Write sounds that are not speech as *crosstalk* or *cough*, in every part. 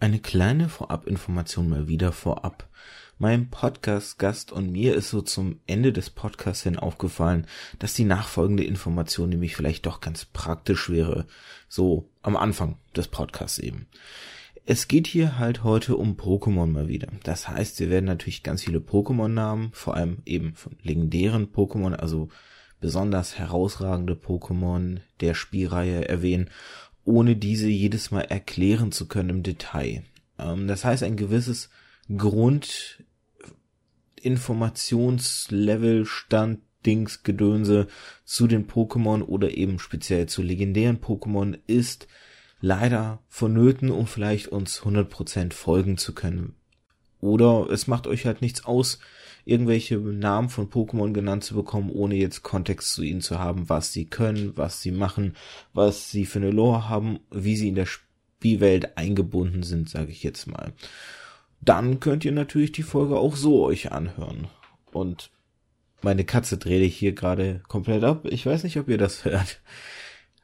Eine kleine Vorabinformation mal wieder vorab. Meinem Podcast-Gast und mir ist so zum Ende des Podcasts hin aufgefallen, dass die nachfolgende Information nämlich vielleicht doch ganz praktisch wäre. So am Anfang des Podcasts eben. Es geht hier halt heute um Pokémon mal wieder. Das heißt, wir werden natürlich ganz viele Pokémon-Namen, vor allem eben von legendären Pokémon, also besonders herausragende Pokémon der Spielreihe erwähnen ohne diese jedes Mal erklären zu können im Detail. Ähm, das heißt, ein gewisses Grundinformationslevel, Stand, Dings, Gedönse zu den Pokémon oder eben speziell zu legendären Pokémon ist leider vonnöten, um vielleicht uns 100% folgen zu können. Oder es macht euch halt nichts aus, irgendwelche Namen von Pokémon genannt zu bekommen, ohne jetzt Kontext zu ihnen zu haben, was sie können, was sie machen, was sie für eine Lore haben, wie sie in der Spielwelt eingebunden sind, sage ich jetzt mal. Dann könnt ihr natürlich die Folge auch so euch anhören. Und meine Katze dreht ich hier gerade komplett ab. Ich weiß nicht, ob ihr das hört.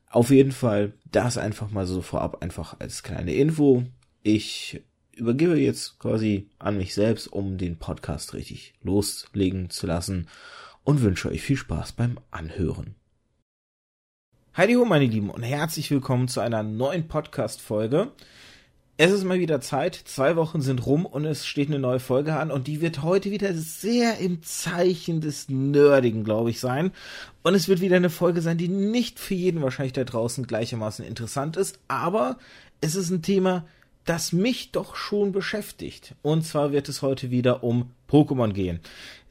Auf jeden Fall, das einfach mal so vorab einfach als kleine Info. Ich übergebe jetzt quasi an mich selbst, um den Podcast richtig loslegen zu lassen und wünsche euch viel Spaß beim Anhören. Heidi ho, meine Lieben, und herzlich willkommen zu einer neuen Podcast-Folge. Es ist mal wieder Zeit. Zwei Wochen sind rum und es steht eine neue Folge an und die wird heute wieder sehr im Zeichen des Nerdigen, glaube ich, sein. Und es wird wieder eine Folge sein, die nicht für jeden wahrscheinlich da draußen gleichermaßen interessant ist, aber es ist ein Thema, das mich doch schon beschäftigt. Und zwar wird es heute wieder um Pokémon gehen.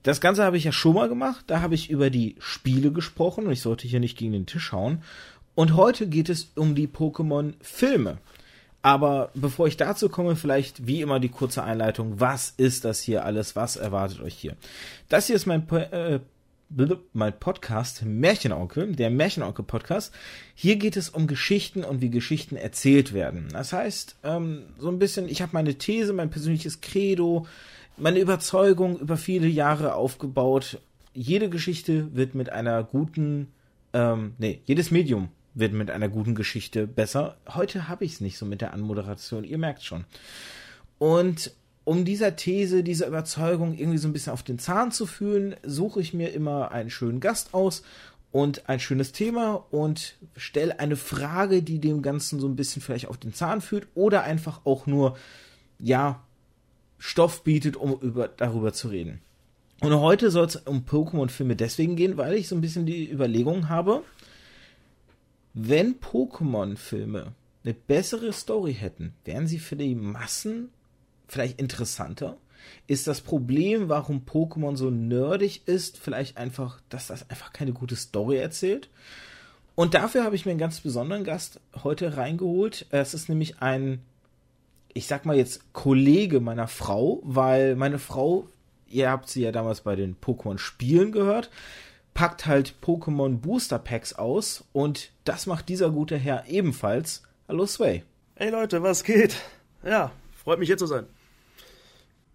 Das Ganze habe ich ja schon mal gemacht. Da habe ich über die Spiele gesprochen und ich sollte hier nicht gegen den Tisch hauen. Und heute geht es um die Pokémon-Filme. Aber bevor ich dazu komme, vielleicht wie immer die kurze Einleitung. Was ist das hier alles? Was erwartet euch hier? Das hier ist mein äh, mein Podcast Märchenonkel, der Märchenonkel Podcast. Hier geht es um Geschichten und wie Geschichten erzählt werden. Das heißt, ähm, so ein bisschen, ich habe meine These, mein persönliches Credo, meine Überzeugung über viele Jahre aufgebaut. Jede Geschichte wird mit einer guten, ähm, nee, jedes Medium wird mit einer guten Geschichte besser. Heute habe ich es nicht so mit der Anmoderation, ihr merkt schon. Und um dieser These, dieser Überzeugung irgendwie so ein bisschen auf den Zahn zu fühlen, suche ich mir immer einen schönen Gast aus und ein schönes Thema und stelle eine Frage, die dem Ganzen so ein bisschen vielleicht auf den Zahn fühlt oder einfach auch nur, ja, Stoff bietet, um über, darüber zu reden. Und heute soll es um Pokémon-Filme deswegen gehen, weil ich so ein bisschen die Überlegung habe, wenn Pokémon-Filme eine bessere Story hätten, wären sie für die Massen vielleicht interessanter? Ist das Problem, warum Pokémon so nerdig ist, vielleicht einfach, dass das einfach keine gute Story erzählt? Und dafür habe ich mir einen ganz besonderen Gast heute reingeholt. Es ist nämlich ein, ich sag mal jetzt Kollege meiner Frau, weil meine Frau, ihr habt sie ja damals bei den Pokémon-Spielen gehört, packt halt Pokémon Booster Packs aus und das macht dieser gute Herr ebenfalls. Hallo Sway. Hey Leute, was geht? Ja, freut mich hier zu sein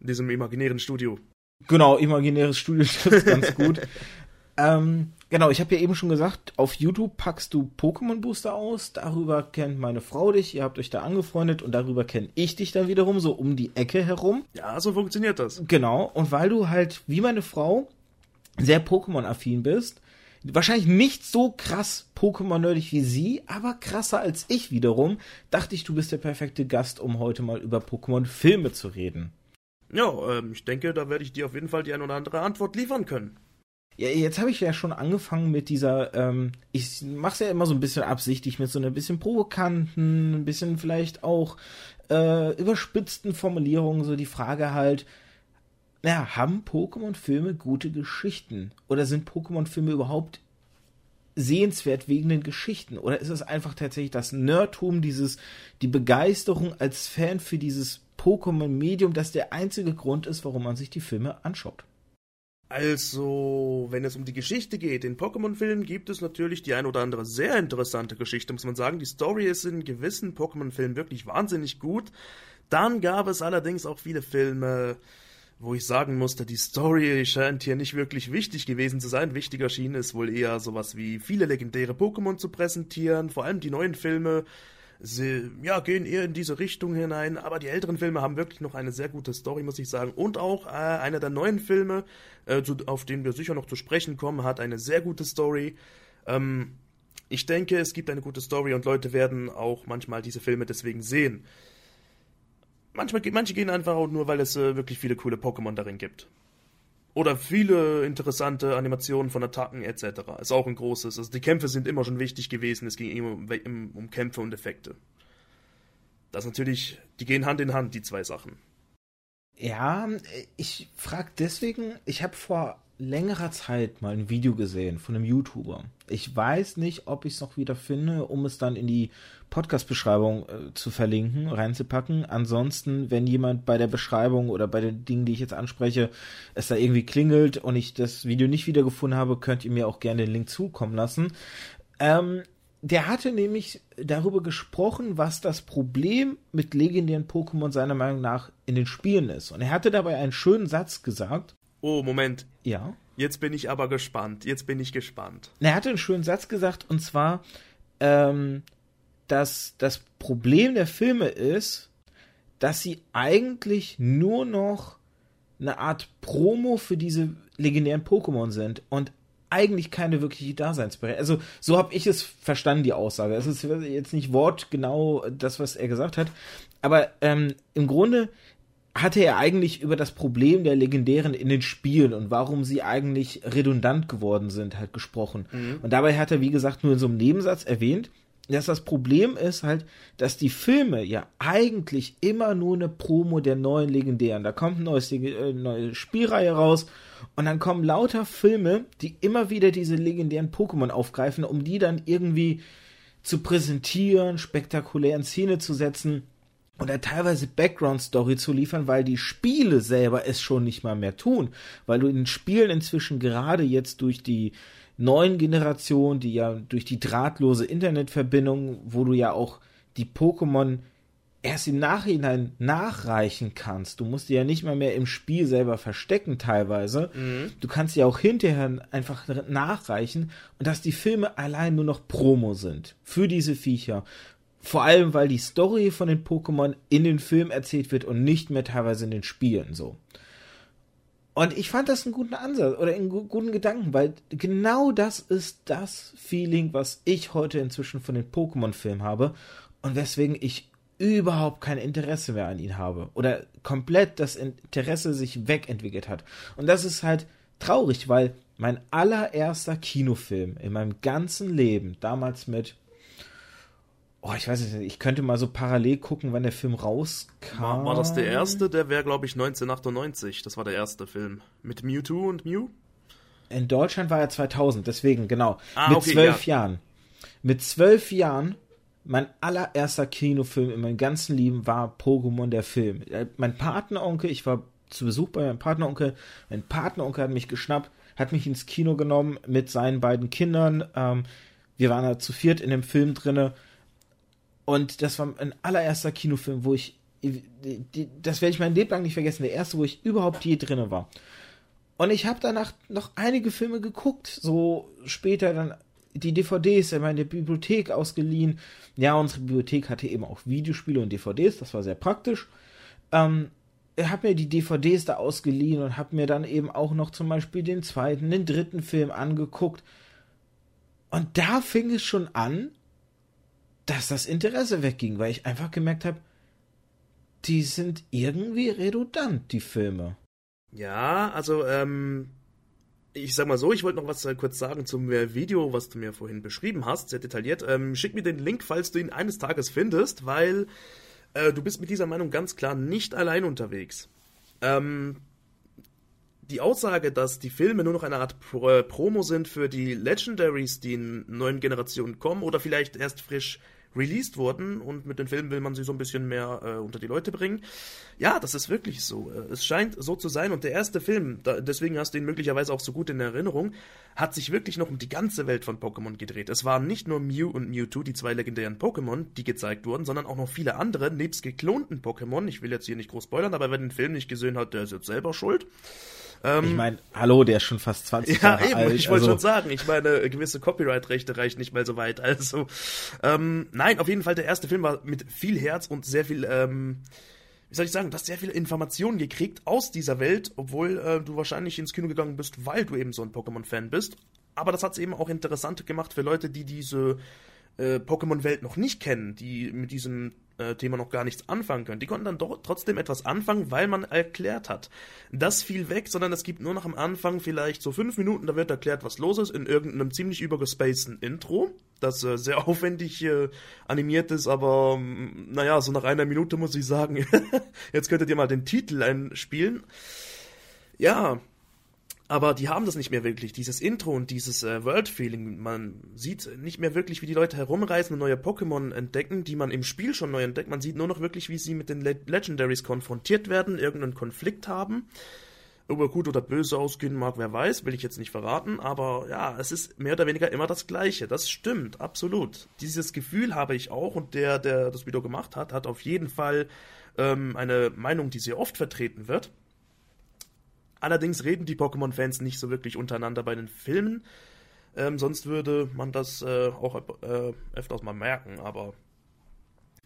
in diesem imaginären Studio. Genau, imaginäres Studio trifft ganz gut. *laughs* ähm, genau, ich habe ja eben schon gesagt, auf YouTube packst du Pokémon Booster aus, darüber kennt meine Frau dich, ihr habt euch da angefreundet und darüber kenne ich dich dann wiederum, so um die Ecke herum. Ja, so funktioniert das. Genau, und weil du halt, wie meine Frau, sehr Pokémon-affin bist, wahrscheinlich nicht so krass Pokémon-nerdig wie sie, aber krasser als ich wiederum, dachte ich, du bist der perfekte Gast, um heute mal über Pokémon-Filme zu reden. Ja, ähm, ich denke, da werde ich dir auf jeden Fall die ein oder andere Antwort liefern können. Ja, jetzt habe ich ja schon angefangen mit dieser, ähm, ich mache ja immer so ein bisschen absichtlich mit so einer bisschen provokanten, ein bisschen vielleicht auch äh, überspitzten Formulierungen, so die Frage halt, naja, haben Pokémon-Filme gute Geschichten? Oder sind Pokémon-Filme überhaupt sehenswert wegen den Geschichten? Oder ist es einfach tatsächlich das Nerdtum, dieses, die Begeisterung als Fan für dieses Pokémon-Medium, das der einzige Grund ist, warum man sich die Filme anschaut. Also, wenn es um die Geschichte geht, in Pokémon-Filmen gibt es natürlich die ein oder andere sehr interessante Geschichte, muss man sagen. Die Story ist in gewissen Pokémon-Filmen wirklich wahnsinnig gut. Dann gab es allerdings auch viele Filme, wo ich sagen musste, die Story scheint hier nicht wirklich wichtig gewesen zu sein. Wichtiger schien es wohl eher sowas wie viele legendäre Pokémon zu präsentieren, vor allem die neuen Filme sie, ja, gehen eher in diese Richtung hinein, aber die älteren Filme haben wirklich noch eine sehr gute Story, muss ich sagen. Und auch äh, einer der neuen Filme, äh, zu, auf den wir sicher noch zu sprechen kommen, hat eine sehr gute Story. Ähm, ich denke, es gibt eine gute Story und Leute werden auch manchmal diese Filme deswegen sehen. Manchmal, manche gehen einfach auch nur, weil es äh, wirklich viele coole Pokémon darin gibt. Oder viele interessante Animationen von Attacken etc. Ist auch ein großes. Also die Kämpfe sind immer schon wichtig gewesen. Es ging immer um, um, um Kämpfe und Effekte. Das natürlich, die gehen Hand in Hand, die zwei Sachen. Ja, ich frage deswegen, ich habe vor längerer Zeit mal ein Video gesehen von einem YouTuber. Ich weiß nicht, ob ich es noch wieder finde, um es dann in die Podcast-Beschreibung äh, zu verlinken, reinzupacken. Ansonsten, wenn jemand bei der Beschreibung oder bei den Dingen, die ich jetzt anspreche, es da irgendwie klingelt und ich das Video nicht wiedergefunden habe, könnt ihr mir auch gerne den Link zukommen lassen. Ähm, der hatte nämlich darüber gesprochen, was das Problem mit legendären Pokémon seiner Meinung nach in den Spielen ist. Und er hatte dabei einen schönen Satz gesagt. Oh, Moment. Ja. Jetzt bin ich aber gespannt. Jetzt bin ich gespannt. Er hatte einen schönen Satz gesagt, und zwar, ähm, dass das Problem der Filme ist, dass sie eigentlich nur noch eine Art Promo für diese legendären Pokémon sind und eigentlich keine wirkliche Daseinsberechtigung. Also so habe ich es verstanden, die Aussage. Es ist jetzt nicht wortgenau das, was er gesagt hat, aber ähm, im Grunde hatte er eigentlich über das Problem der Legendären in den Spielen und warum sie eigentlich redundant geworden sind, halt gesprochen. Mhm. Und dabei hat er, wie gesagt, nur in so einem Nebensatz erwähnt, dass das Problem ist halt, dass die Filme ja eigentlich immer nur eine Promo der neuen Legendären. Da kommt eine neues, äh, neue Spielreihe raus und dann kommen lauter Filme, die immer wieder diese legendären Pokémon aufgreifen, um die dann irgendwie zu präsentieren, spektakulär in Szene zu setzen oder teilweise Background-Story zu liefern, weil die Spiele selber es schon nicht mal mehr tun. Weil du in den Spielen inzwischen gerade jetzt durch die neuen Generationen, die ja durch die drahtlose Internetverbindung, wo du ja auch die Pokémon erst im Nachhinein nachreichen kannst. Du musst die ja nicht mal mehr im Spiel selber verstecken teilweise. Mhm. Du kannst sie auch hinterher einfach nachreichen und dass die Filme allein nur noch Promo sind für diese Viecher. Vor allem, weil die Story von den Pokémon in den Filmen erzählt wird und nicht mehr teilweise in den Spielen so. Und ich fand das einen guten Ansatz oder einen guten Gedanken, weil genau das ist das Feeling, was ich heute inzwischen von den Pokémon-Filmen habe und weswegen ich überhaupt kein Interesse mehr an ihnen habe oder komplett das Interesse sich wegentwickelt hat. Und das ist halt traurig, weil mein allererster Kinofilm in meinem ganzen Leben, damals mit Oh, ich weiß nicht, ich könnte mal so parallel gucken, wann der Film rauskam. War, war das der erste? Der wäre, glaube ich, 1998. Das war der erste Film. Mit Mewtwo und Mew? In Deutschland war er 2000, deswegen, genau. Ah, mit okay, zwölf ja. Jahren. Mit zwölf Jahren, mein allererster Kinofilm in meinem ganzen Leben war Pokémon der Film. Äh, mein Patenonkel, ich war zu Besuch bei meinem Patenonkel. Mein Patenonkel hat mich geschnappt, hat mich ins Kino genommen mit seinen beiden Kindern. Ähm, wir waren da zu viert in dem Film drinne und das war ein allererster Kinofilm, wo ich, das werde ich mein Leben lang nicht vergessen, der erste, wo ich überhaupt je drinne war. Und ich habe danach noch einige Filme geguckt, so später dann die DVDs in meine Bibliothek ausgeliehen. Ja, unsere Bibliothek hatte eben auch Videospiele und DVDs, das war sehr praktisch. Ähm, habe mir die DVDs da ausgeliehen und habe mir dann eben auch noch zum Beispiel den zweiten, den dritten Film angeguckt. Und da fing es schon an, dass das Interesse wegging, weil ich einfach gemerkt habe, die sind irgendwie redundant, die Filme. Ja, also, ähm, ich sag mal so, ich wollte noch was äh, kurz sagen zum äh, Video, was du mir vorhin beschrieben hast, sehr detailliert. Ähm, schick mir den Link, falls du ihn eines Tages findest, weil äh, du bist mit dieser Meinung ganz klar nicht allein unterwegs. Ähm, die Aussage, dass die Filme nur noch eine Art Pro äh, Promo sind für die Legendaries, die in neuen Generationen kommen oder vielleicht erst frisch released wurden und mit den Filmen will man sie so ein bisschen mehr äh, unter die Leute bringen. Ja, das ist wirklich so. Äh, es scheint so zu sein und der erste Film, da, deswegen hast du ihn möglicherweise auch so gut in Erinnerung, hat sich wirklich noch um die ganze Welt von Pokémon gedreht. Es waren nicht nur Mew und Mewtwo, die zwei legendären Pokémon, die gezeigt wurden, sondern auch noch viele andere, nebst geklonten Pokémon. Ich will jetzt hier nicht groß spoilern, aber wer den Film nicht gesehen hat, der ist jetzt selber schuld. Ähm, ich meine, hallo, der ist schon fast 20 ja, Jahre eben, alt. Ich wollte also. schon sagen, ich meine, gewisse Copyright-Rechte reichen nicht mehr so weit. Also, ähm, nein, auf jeden Fall, der erste Film war mit viel Herz und sehr viel, ähm, wie soll ich sagen, du hast sehr viele Informationen gekriegt aus dieser Welt, obwohl äh, du wahrscheinlich ins Kino gegangen bist, weil du eben so ein Pokémon-Fan bist. Aber das hat es eben auch interessant gemacht für Leute, die diese äh, Pokémon-Welt noch nicht kennen, die mit diesem äh, Thema noch gar nichts anfangen können. Die konnten dann doch trotzdem etwas anfangen, weil man erklärt hat. Das fiel weg, sondern es gibt nur noch am Anfang vielleicht so fünf Minuten, da wird erklärt, was los ist, in irgendeinem ziemlich übergespaceden Intro, das äh, sehr *laughs* aufwendig äh, animiert ist, aber mm, naja, so nach einer Minute muss ich sagen, *laughs* jetzt könntet ihr mal den Titel einspielen. Ja, aber die haben das nicht mehr wirklich, dieses Intro und dieses äh, World-Feeling. Man sieht nicht mehr wirklich, wie die Leute herumreisen und neue Pokémon entdecken, die man im Spiel schon neu entdeckt. Man sieht nur noch wirklich, wie sie mit den Le Legendaries konfrontiert werden, irgendeinen Konflikt haben. Ob er gut oder böse ausgehen mag, wer weiß, will ich jetzt nicht verraten, aber ja, es ist mehr oder weniger immer das Gleiche. Das stimmt, absolut. Dieses Gefühl habe ich auch und der, der das Video gemacht hat, hat auf jeden Fall ähm, eine Meinung, die sehr oft vertreten wird. Allerdings reden die Pokémon-Fans nicht so wirklich untereinander bei den Filmen. Ähm, sonst würde man das äh, auch äh, öfters mal merken, aber.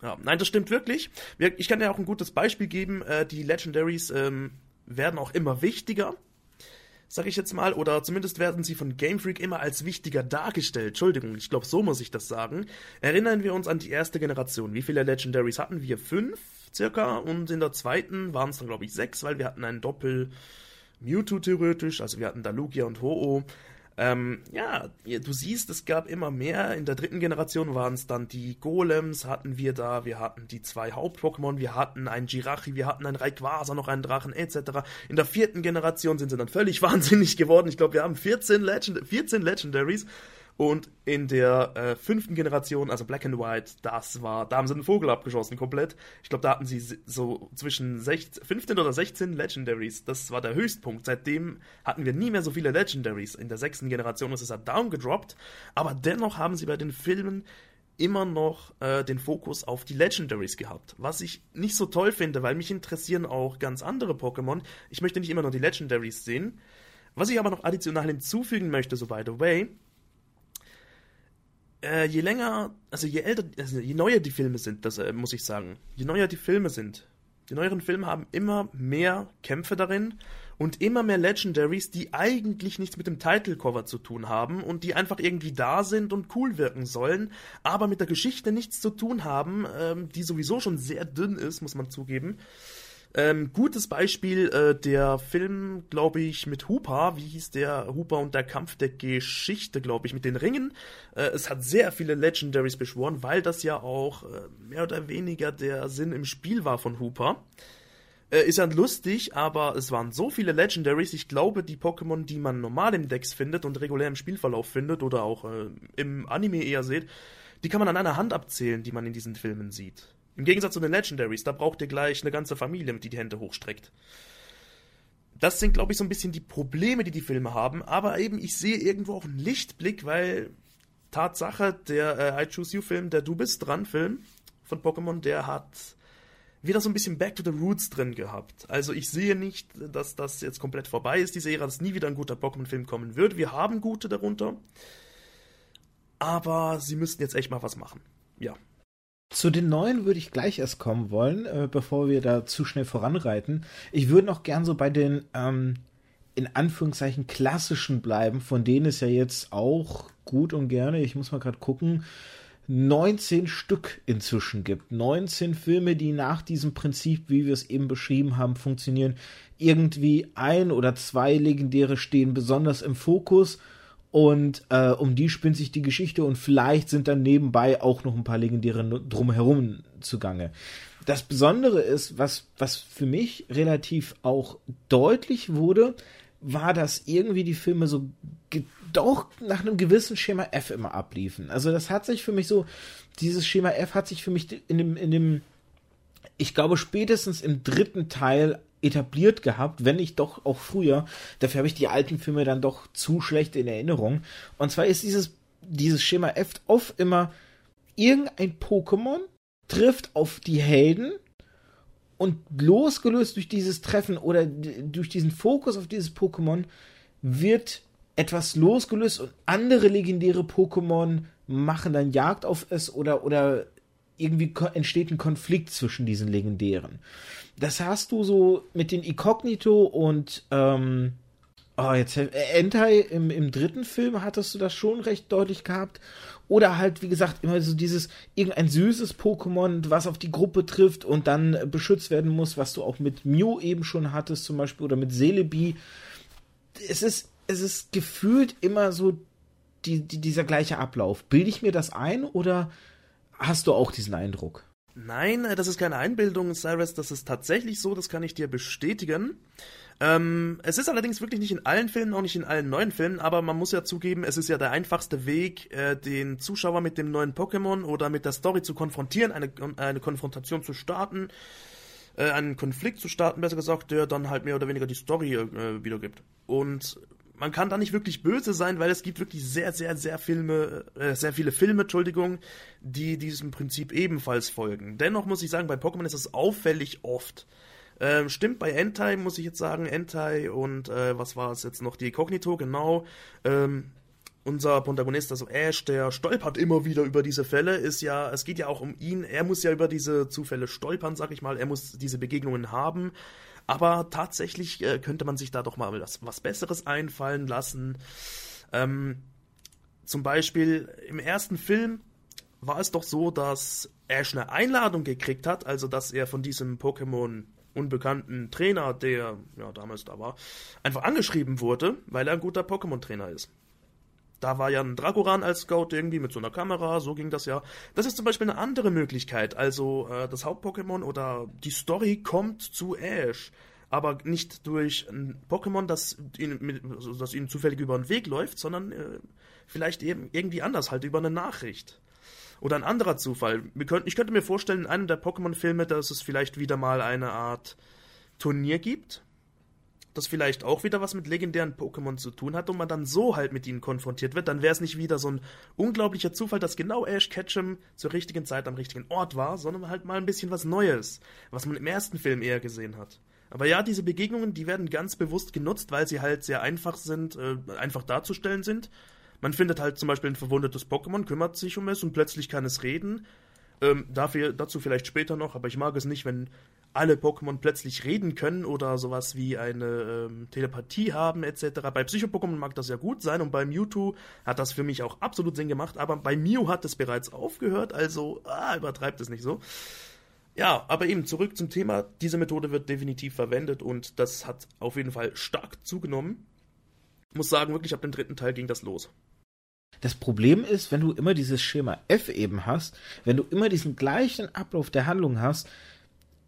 Ja, nein, das stimmt wirklich. Ich kann ja auch ein gutes Beispiel geben. Äh, die Legendaries ähm, werden auch immer wichtiger, sag ich jetzt mal, oder zumindest werden sie von Game Freak immer als wichtiger dargestellt. Entschuldigung, ich glaube, so muss ich das sagen. Erinnern wir uns an die erste Generation. Wie viele Legendaries hatten wir? Fünf circa. Und in der zweiten waren es dann, glaube ich, sechs, weil wir hatten einen Doppel. Mewtwo theoretisch, also wir hatten da Lugia und Ho-Oh. Ähm, ja, du siehst, es gab immer mehr. In der dritten Generation waren es dann die Golems, hatten wir da, wir hatten die zwei Haupt-Pokémon, wir hatten einen Jirachi, wir hatten einen Rayquaza, noch einen Drachen, etc. In der vierten Generation sind sie dann völlig *laughs* wahnsinnig geworden. Ich glaube, wir haben 14, Legend 14 Legendaries und in der äh, fünften Generation, also Black and White, das war, da haben sie einen Vogel abgeschossen komplett. Ich glaube, da hatten sie so zwischen 16, 15 oder 16 Legendaries. Das war der Höchstpunkt. Seitdem hatten wir nie mehr so viele Legendaries. In der sechsten Generation ist es halt down gedroppt. Aber dennoch haben sie bei den Filmen immer noch äh, den Fokus auf die Legendaries gehabt. Was ich nicht so toll finde, weil mich interessieren auch ganz andere Pokémon. Ich möchte nicht immer nur die Legendaries sehen. Was ich aber noch additional hinzufügen möchte, so by the way, äh, je länger, also je älter, also je neuer die Filme sind, das äh, muss ich sagen, je neuer die Filme sind, die neueren Filme haben immer mehr Kämpfe darin und immer mehr Legendaries, die eigentlich nichts mit dem Titelcover zu tun haben und die einfach irgendwie da sind und cool wirken sollen, aber mit der Geschichte nichts zu tun haben, ähm, die sowieso schon sehr dünn ist, muss man zugeben. Ähm, gutes Beispiel, äh, der Film, glaube ich, mit Hooper, wie hieß der? Hooper und der Kampf der Geschichte, glaube ich, mit den Ringen. Äh, es hat sehr viele Legendaries beschworen, weil das ja auch äh, mehr oder weniger der Sinn im Spiel war von Hooper. Äh, ist ja lustig, aber es waren so viele Legendaries. Ich glaube, die Pokémon, die man normal im Dex findet und regulär im Spielverlauf findet oder auch äh, im Anime eher seht, die kann man an einer Hand abzählen, die man in diesen Filmen sieht. Im Gegensatz zu den Legendaries, da braucht ihr gleich eine ganze Familie, die die Hände hochstreckt. Das sind, glaube ich, so ein bisschen die Probleme, die die Filme haben. Aber eben, ich sehe irgendwo auch einen Lichtblick, weil Tatsache, der äh, I Choose You-Film, der Du bist dran Film von Pokémon, der hat wieder so ein bisschen Back to the Roots drin gehabt. Also ich sehe nicht, dass das jetzt komplett vorbei ist, diese Ära, dass nie wieder ein guter Pokémon-Film kommen wird. Wir haben gute darunter. Aber sie müssten jetzt echt mal was machen. Ja, zu den neuen würde ich gleich erst kommen wollen, äh, bevor wir da zu schnell voranreiten. Ich würde noch gern so bei den ähm, in Anführungszeichen klassischen bleiben, von denen es ja jetzt auch gut und gerne, ich muss mal gerade gucken, 19 Stück inzwischen gibt. 19 Filme, die nach diesem Prinzip, wie wir es eben beschrieben haben, funktionieren. Irgendwie ein oder zwei legendäre stehen besonders im Fokus und äh, um die spinnt sich die Geschichte und vielleicht sind dann nebenbei auch noch ein paar legendäre drumherum zugange. Das Besondere ist, was, was für mich relativ auch deutlich wurde, war, dass irgendwie die Filme so doch nach einem gewissen Schema F immer abliefen. Also das hat sich für mich so, dieses Schema F hat sich für mich in dem, in dem, ich glaube spätestens im dritten Teil etabliert gehabt, wenn nicht doch auch früher. Dafür habe ich die alten Filme dann doch zu schlecht in Erinnerung. Und zwar ist dieses, dieses Schema F oft immer irgendein Pokémon trifft auf die Helden Und losgelöst durch dieses Treffen oder durch diesen Fokus auf dieses Pokémon wird etwas losgelöst und andere legendäre Pokémon machen dann Jagd auf es oder, oder irgendwie entsteht ein Konflikt zwischen diesen legendären. Das hast du so mit den Inkognito und ähm, oh, jetzt äh, Entei im, im dritten Film hattest du das schon recht deutlich gehabt. Oder halt, wie gesagt, immer so dieses irgendein süßes Pokémon, was auf die Gruppe trifft und dann beschützt werden muss, was du auch mit Mew eben schon hattest, zum Beispiel, oder mit Celebi. Es ist, es ist gefühlt immer so die, die, dieser gleiche Ablauf. Bilde ich mir das ein oder hast du auch diesen Eindruck? Nein, das ist keine Einbildung, Cyrus, das ist tatsächlich so, das kann ich dir bestätigen. Ähm, es ist allerdings wirklich nicht in allen Filmen, auch nicht in allen neuen Filmen, aber man muss ja zugeben, es ist ja der einfachste Weg, äh, den Zuschauer mit dem neuen Pokémon oder mit der Story zu konfrontieren, eine, eine Konfrontation zu starten, äh, einen Konflikt zu starten, besser gesagt, der dann halt mehr oder weniger die Story äh, wiedergibt. Und man kann da nicht wirklich böse sein, weil es gibt wirklich sehr, sehr, sehr Filme, äh, sehr viele Filme, Entschuldigung, die diesem Prinzip ebenfalls folgen. Dennoch muss ich sagen, bei Pokémon ist es auffällig oft. Ähm, stimmt, bei Entei muss ich jetzt sagen, Entei und äh, was war es jetzt noch? Die Cognito, genau. Ähm, unser Protagonist, also Ash, der stolpert immer wieder über diese Fälle, ist ja, es geht ja auch um ihn, er muss ja über diese Zufälle stolpern, sag ich mal, er muss diese Begegnungen haben. Aber tatsächlich äh, könnte man sich da doch mal was, was Besseres einfallen lassen. Ähm, zum Beispiel im ersten Film war es doch so, dass Ash eine Einladung gekriegt hat, also dass er von diesem Pokémon unbekannten Trainer, der ja damals da war, einfach angeschrieben wurde, weil er ein guter Pokémon-Trainer ist. Da war ja ein Dragoran als Scout irgendwie mit so einer Kamera, so ging das ja. Das ist zum Beispiel eine andere Möglichkeit. Also äh, das Haupt-Pokémon oder die Story kommt zu Ash, aber nicht durch ein Pokémon, das ihnen, das ihnen zufällig über den Weg läuft, sondern äh, vielleicht eben irgendwie anders, halt über eine Nachricht. Oder ein anderer Zufall. Ich könnte mir vorstellen, in einem der Pokémon-Filme, dass es vielleicht wieder mal eine Art Turnier gibt, das vielleicht auch wieder was mit legendären Pokémon zu tun hat und man dann so halt mit ihnen konfrontiert wird, dann wäre es nicht wieder so ein unglaublicher Zufall, dass genau Ash Ketchum zur richtigen Zeit am richtigen Ort war, sondern halt mal ein bisschen was Neues, was man im ersten Film eher gesehen hat. Aber ja, diese Begegnungen, die werden ganz bewusst genutzt, weil sie halt sehr einfach sind, äh, einfach darzustellen sind man findet halt zum Beispiel ein verwundetes Pokémon, kümmert sich um es und plötzlich kann es reden. Ähm, dafür, dazu vielleicht später noch, aber ich mag es nicht, wenn alle Pokémon plötzlich reden können oder sowas wie eine ähm, Telepathie haben etc. Bei Psycho-Pokémon mag das ja gut sein und bei Mewtwo hat das für mich auch absolut Sinn gemacht, aber bei Mew hat es bereits aufgehört, also ah, übertreibt es nicht so. Ja, aber eben zurück zum Thema, diese Methode wird definitiv verwendet und das hat auf jeden Fall stark zugenommen. Ich muss sagen, wirklich ab dem dritten Teil ging das los. Das Problem ist, wenn du immer dieses Schema F eben hast, wenn du immer diesen gleichen Ablauf der Handlung hast,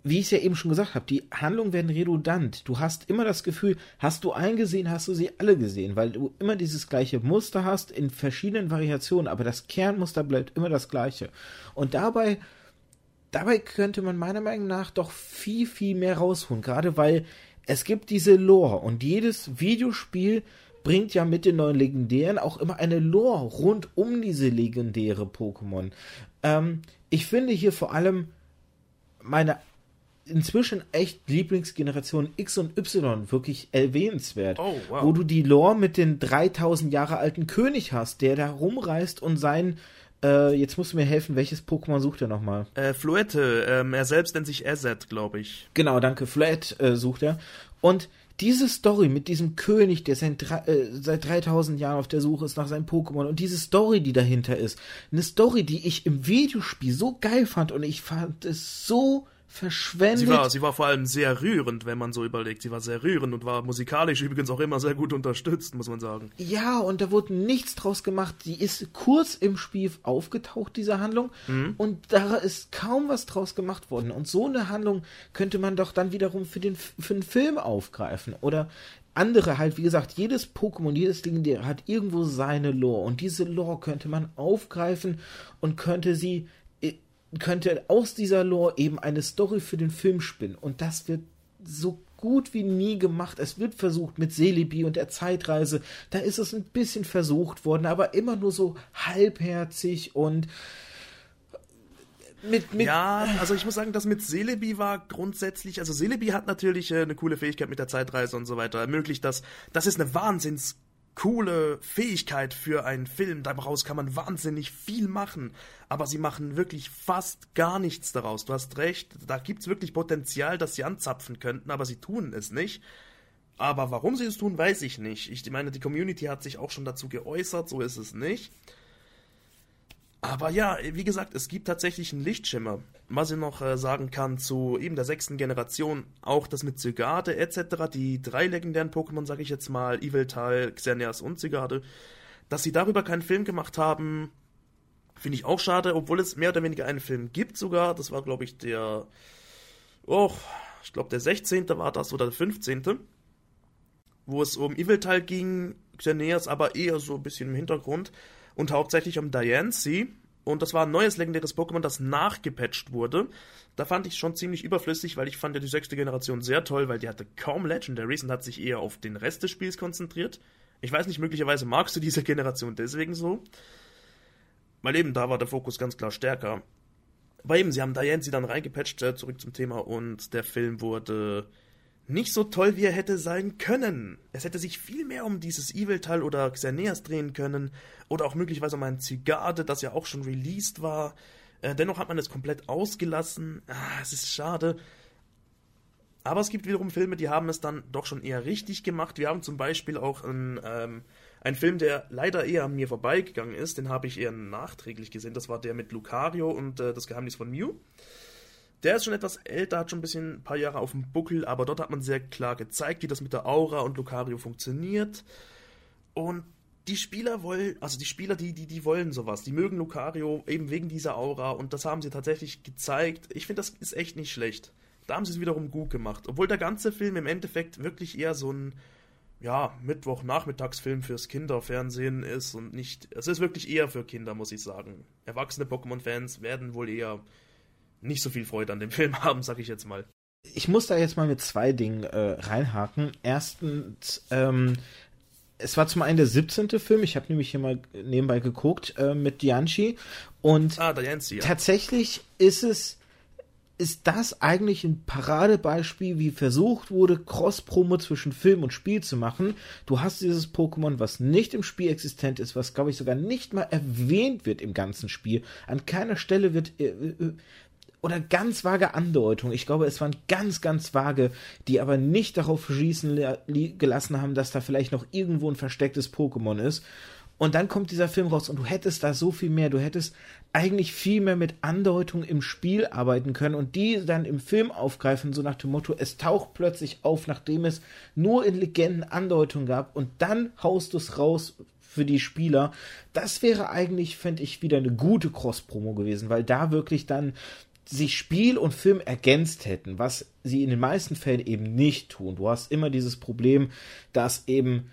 wie ich es ja eben schon gesagt habe, die Handlungen werden redundant. Du hast immer das Gefühl, hast du eingesehen, hast du sie alle gesehen, weil du immer dieses gleiche Muster hast in verschiedenen Variationen, aber das Kernmuster bleibt immer das gleiche. Und dabei, dabei könnte man meiner Meinung nach doch viel, viel mehr rausholen, gerade weil es gibt diese Lore und jedes Videospiel bringt ja mit den neuen Legendären auch immer eine Lore rund um diese legendäre Pokémon. Ähm, ich finde hier vor allem meine inzwischen echt Lieblingsgeneration X und Y wirklich erwähnenswert. Oh, wow. Wo du die Lore mit den 3000 Jahre alten König hast, der da rumreist und sein äh, jetzt musst du mir helfen, welches Pokémon sucht er nochmal? Äh, Fluette, ähm, er selbst nennt sich Azet, glaube ich. Genau, danke, Fluette äh, sucht er. Und diese Story mit diesem König, der seit, äh, seit 3000 Jahren auf der Suche ist nach seinem Pokémon und diese Story, die dahinter ist, eine Story, die ich im Videospiel so geil fand und ich fand es so verschwendet. Sie war, sie war vor allem sehr rührend, wenn man so überlegt. Sie war sehr rührend und war musikalisch übrigens auch immer sehr gut unterstützt, muss man sagen. Ja, und da wurde nichts draus gemacht. Die ist kurz im Spiel aufgetaucht, diese Handlung, mhm. und da ist kaum was draus gemacht worden. Und so eine Handlung könnte man doch dann wiederum für den, für den Film aufgreifen. Oder andere halt, wie gesagt, jedes Pokémon, jedes Legendäre hat irgendwo seine Lore. Und diese Lore könnte man aufgreifen und könnte sie könnte aus dieser Lore eben eine Story für den Film spinnen. Und das wird so gut wie nie gemacht. Es wird versucht mit Celebi und der Zeitreise. Da ist es ein bisschen versucht worden, aber immer nur so halbherzig und mit, mit ja, also ich muss sagen, das mit Celebi war grundsätzlich, also Celebi hat natürlich äh, eine coole Fähigkeit mit der Zeitreise und so weiter, ermöglicht das. Das ist eine wahnsinns coole Fähigkeit für einen Film. Daraus kann man wahnsinnig viel machen. Aber sie machen wirklich fast gar nichts daraus. Du hast recht, da gibt es wirklich Potenzial, dass sie anzapfen könnten, aber sie tun es nicht. Aber warum sie es tun, weiß ich nicht. Ich meine, die Community hat sich auch schon dazu geäußert, so ist es nicht. Aber ja, wie gesagt, es gibt tatsächlich einen Lichtschimmer. Was ich noch äh, sagen kann zu eben der sechsten Generation, auch das mit Zygarde etc., die drei legendären Pokémon, sage ich jetzt mal, Eviltal, Xerneas und Zygarde, dass sie darüber keinen Film gemacht haben, finde ich auch schade, obwohl es mehr oder weniger einen Film gibt sogar. Das war, glaube ich, der, oh, ich glaube, der 16. war das oder der 15., wo es um Eviltal ging, Xerneas aber eher so ein bisschen im Hintergrund und hauptsächlich um Diancie. Und das war ein neues legendäres Pokémon, das nachgepatcht wurde. Da fand ich schon ziemlich überflüssig, weil ich fand ja die sechste Generation sehr toll, weil die hatte kaum Legendaries und hat sich eher auf den Rest des Spiels konzentriert. Ich weiß nicht, möglicherweise magst du diese Generation deswegen so. Weil eben da war der Fokus ganz klar stärker. Aber eben, sie haben Diancie dann reingepatcht, äh, zurück zum Thema, und der Film wurde nicht so toll, wie er hätte sein können. Es hätte sich viel mehr um dieses Evil-Teil oder Xerneas drehen können. Oder auch möglicherweise um ein Zygarde, das ja auch schon released war. Äh, dennoch hat man es komplett ausgelassen. Ah, es ist schade. Aber es gibt wiederum Filme, die haben es dann doch schon eher richtig gemacht. Wir haben zum Beispiel auch einen, ähm, einen Film, der leider eher an mir vorbeigegangen ist. Den habe ich eher nachträglich gesehen. Das war der mit Lucario und äh, das Geheimnis von Mew. Der ist schon etwas älter, hat schon ein bisschen ein paar Jahre auf dem Buckel, aber dort hat man sehr klar gezeigt, wie das mit der Aura und Lucario funktioniert. Und die Spieler wollen, also die Spieler, die, die, die wollen sowas. Die mögen Lucario eben wegen dieser Aura und das haben sie tatsächlich gezeigt. Ich finde, das ist echt nicht schlecht. Da haben sie es wiederum gut gemacht. Obwohl der ganze Film im Endeffekt wirklich eher so ein, ja, Mittwochnachmittagsfilm fürs Kinderfernsehen ist und nicht, es ist wirklich eher für Kinder, muss ich sagen. Erwachsene Pokémon-Fans werden wohl eher nicht so viel Freude an dem *laughs* Film haben, sag ich jetzt mal. Ich muss da jetzt mal mit zwei Dingen äh, reinhaken. Erstens, ähm, es war zum einen der 17. Film, ich habe nämlich hier mal nebenbei geguckt, äh, mit Dianchi. Und ah, Dianchi, ja. tatsächlich ist es ist das eigentlich ein Paradebeispiel, wie versucht wurde, Cross-Promo zwischen Film und Spiel zu machen. Du hast dieses Pokémon, was nicht im Spiel existent ist, was, glaube ich, sogar nicht mal erwähnt wird im ganzen Spiel. An keiner Stelle wird äh, äh oder ganz vage Andeutungen. Ich glaube, es waren ganz, ganz vage, die aber nicht darauf schießen gelassen haben, dass da vielleicht noch irgendwo ein verstecktes Pokémon ist. Und dann kommt dieser Film raus und du hättest da so viel mehr. Du hättest eigentlich viel mehr mit Andeutungen im Spiel arbeiten können und die dann im Film aufgreifen, so nach dem Motto, es taucht plötzlich auf, nachdem es nur in Legenden Andeutungen gab und dann haust du es raus für die Spieler. Das wäre eigentlich, fände ich, wieder eine gute Cross-Promo gewesen, weil da wirklich dann sich Spiel und Film ergänzt hätten, was sie in den meisten Fällen eben nicht tun. Du hast immer dieses Problem, dass eben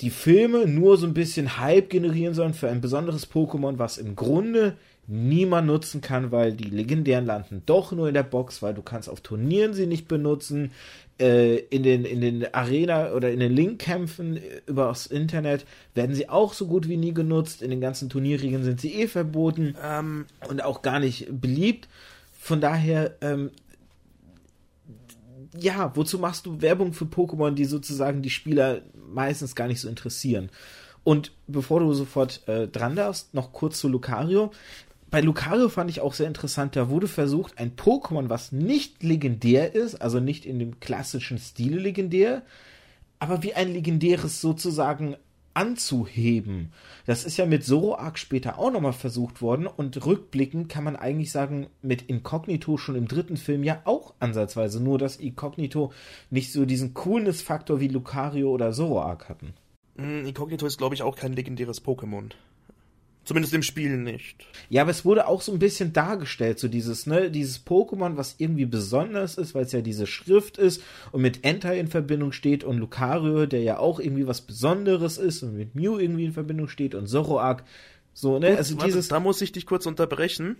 die Filme nur so ein bisschen Hype generieren sollen für ein besonderes Pokémon, was im Grunde niemand nutzen kann, weil die legendären landen doch nur in der Box, weil du kannst auf Turnieren sie nicht benutzen. Äh, in den in den Arena oder in den Linkkämpfen übers Internet werden sie auch so gut wie nie genutzt. In den ganzen Turnierregeln sind sie eh verboten ähm, und auch gar nicht beliebt. Von daher ähm, ja, wozu machst du Werbung für Pokémon, die sozusagen die Spieler meistens gar nicht so interessieren? Und bevor du sofort äh, dran darfst, noch kurz zu Lucario bei Lucario fand ich auch sehr interessant, da wurde versucht, ein Pokémon, was nicht legendär ist, also nicht in dem klassischen Stil legendär, aber wie ein legendäres sozusagen anzuheben. Das ist ja mit Zoroark später auch nochmal versucht worden und rückblickend kann man eigentlich sagen, mit Inkognito schon im dritten Film ja auch ansatzweise, nur dass Inkognito nicht so diesen Coolness-Faktor wie Lucario oder Zoroark hatten. Hm, Inkognito ist, glaube ich, auch kein legendäres Pokémon. Zumindest im Spiel nicht. Ja, aber es wurde auch so ein bisschen dargestellt, so dieses, ne, dieses Pokémon, was irgendwie besonders ist, weil es ja diese Schrift ist und mit Entei in Verbindung steht und Lucario, der ja auch irgendwie was Besonderes ist und mit Mew irgendwie in Verbindung steht und Zoroark. So, ne, also Warte, dieses. Da muss ich dich kurz unterbrechen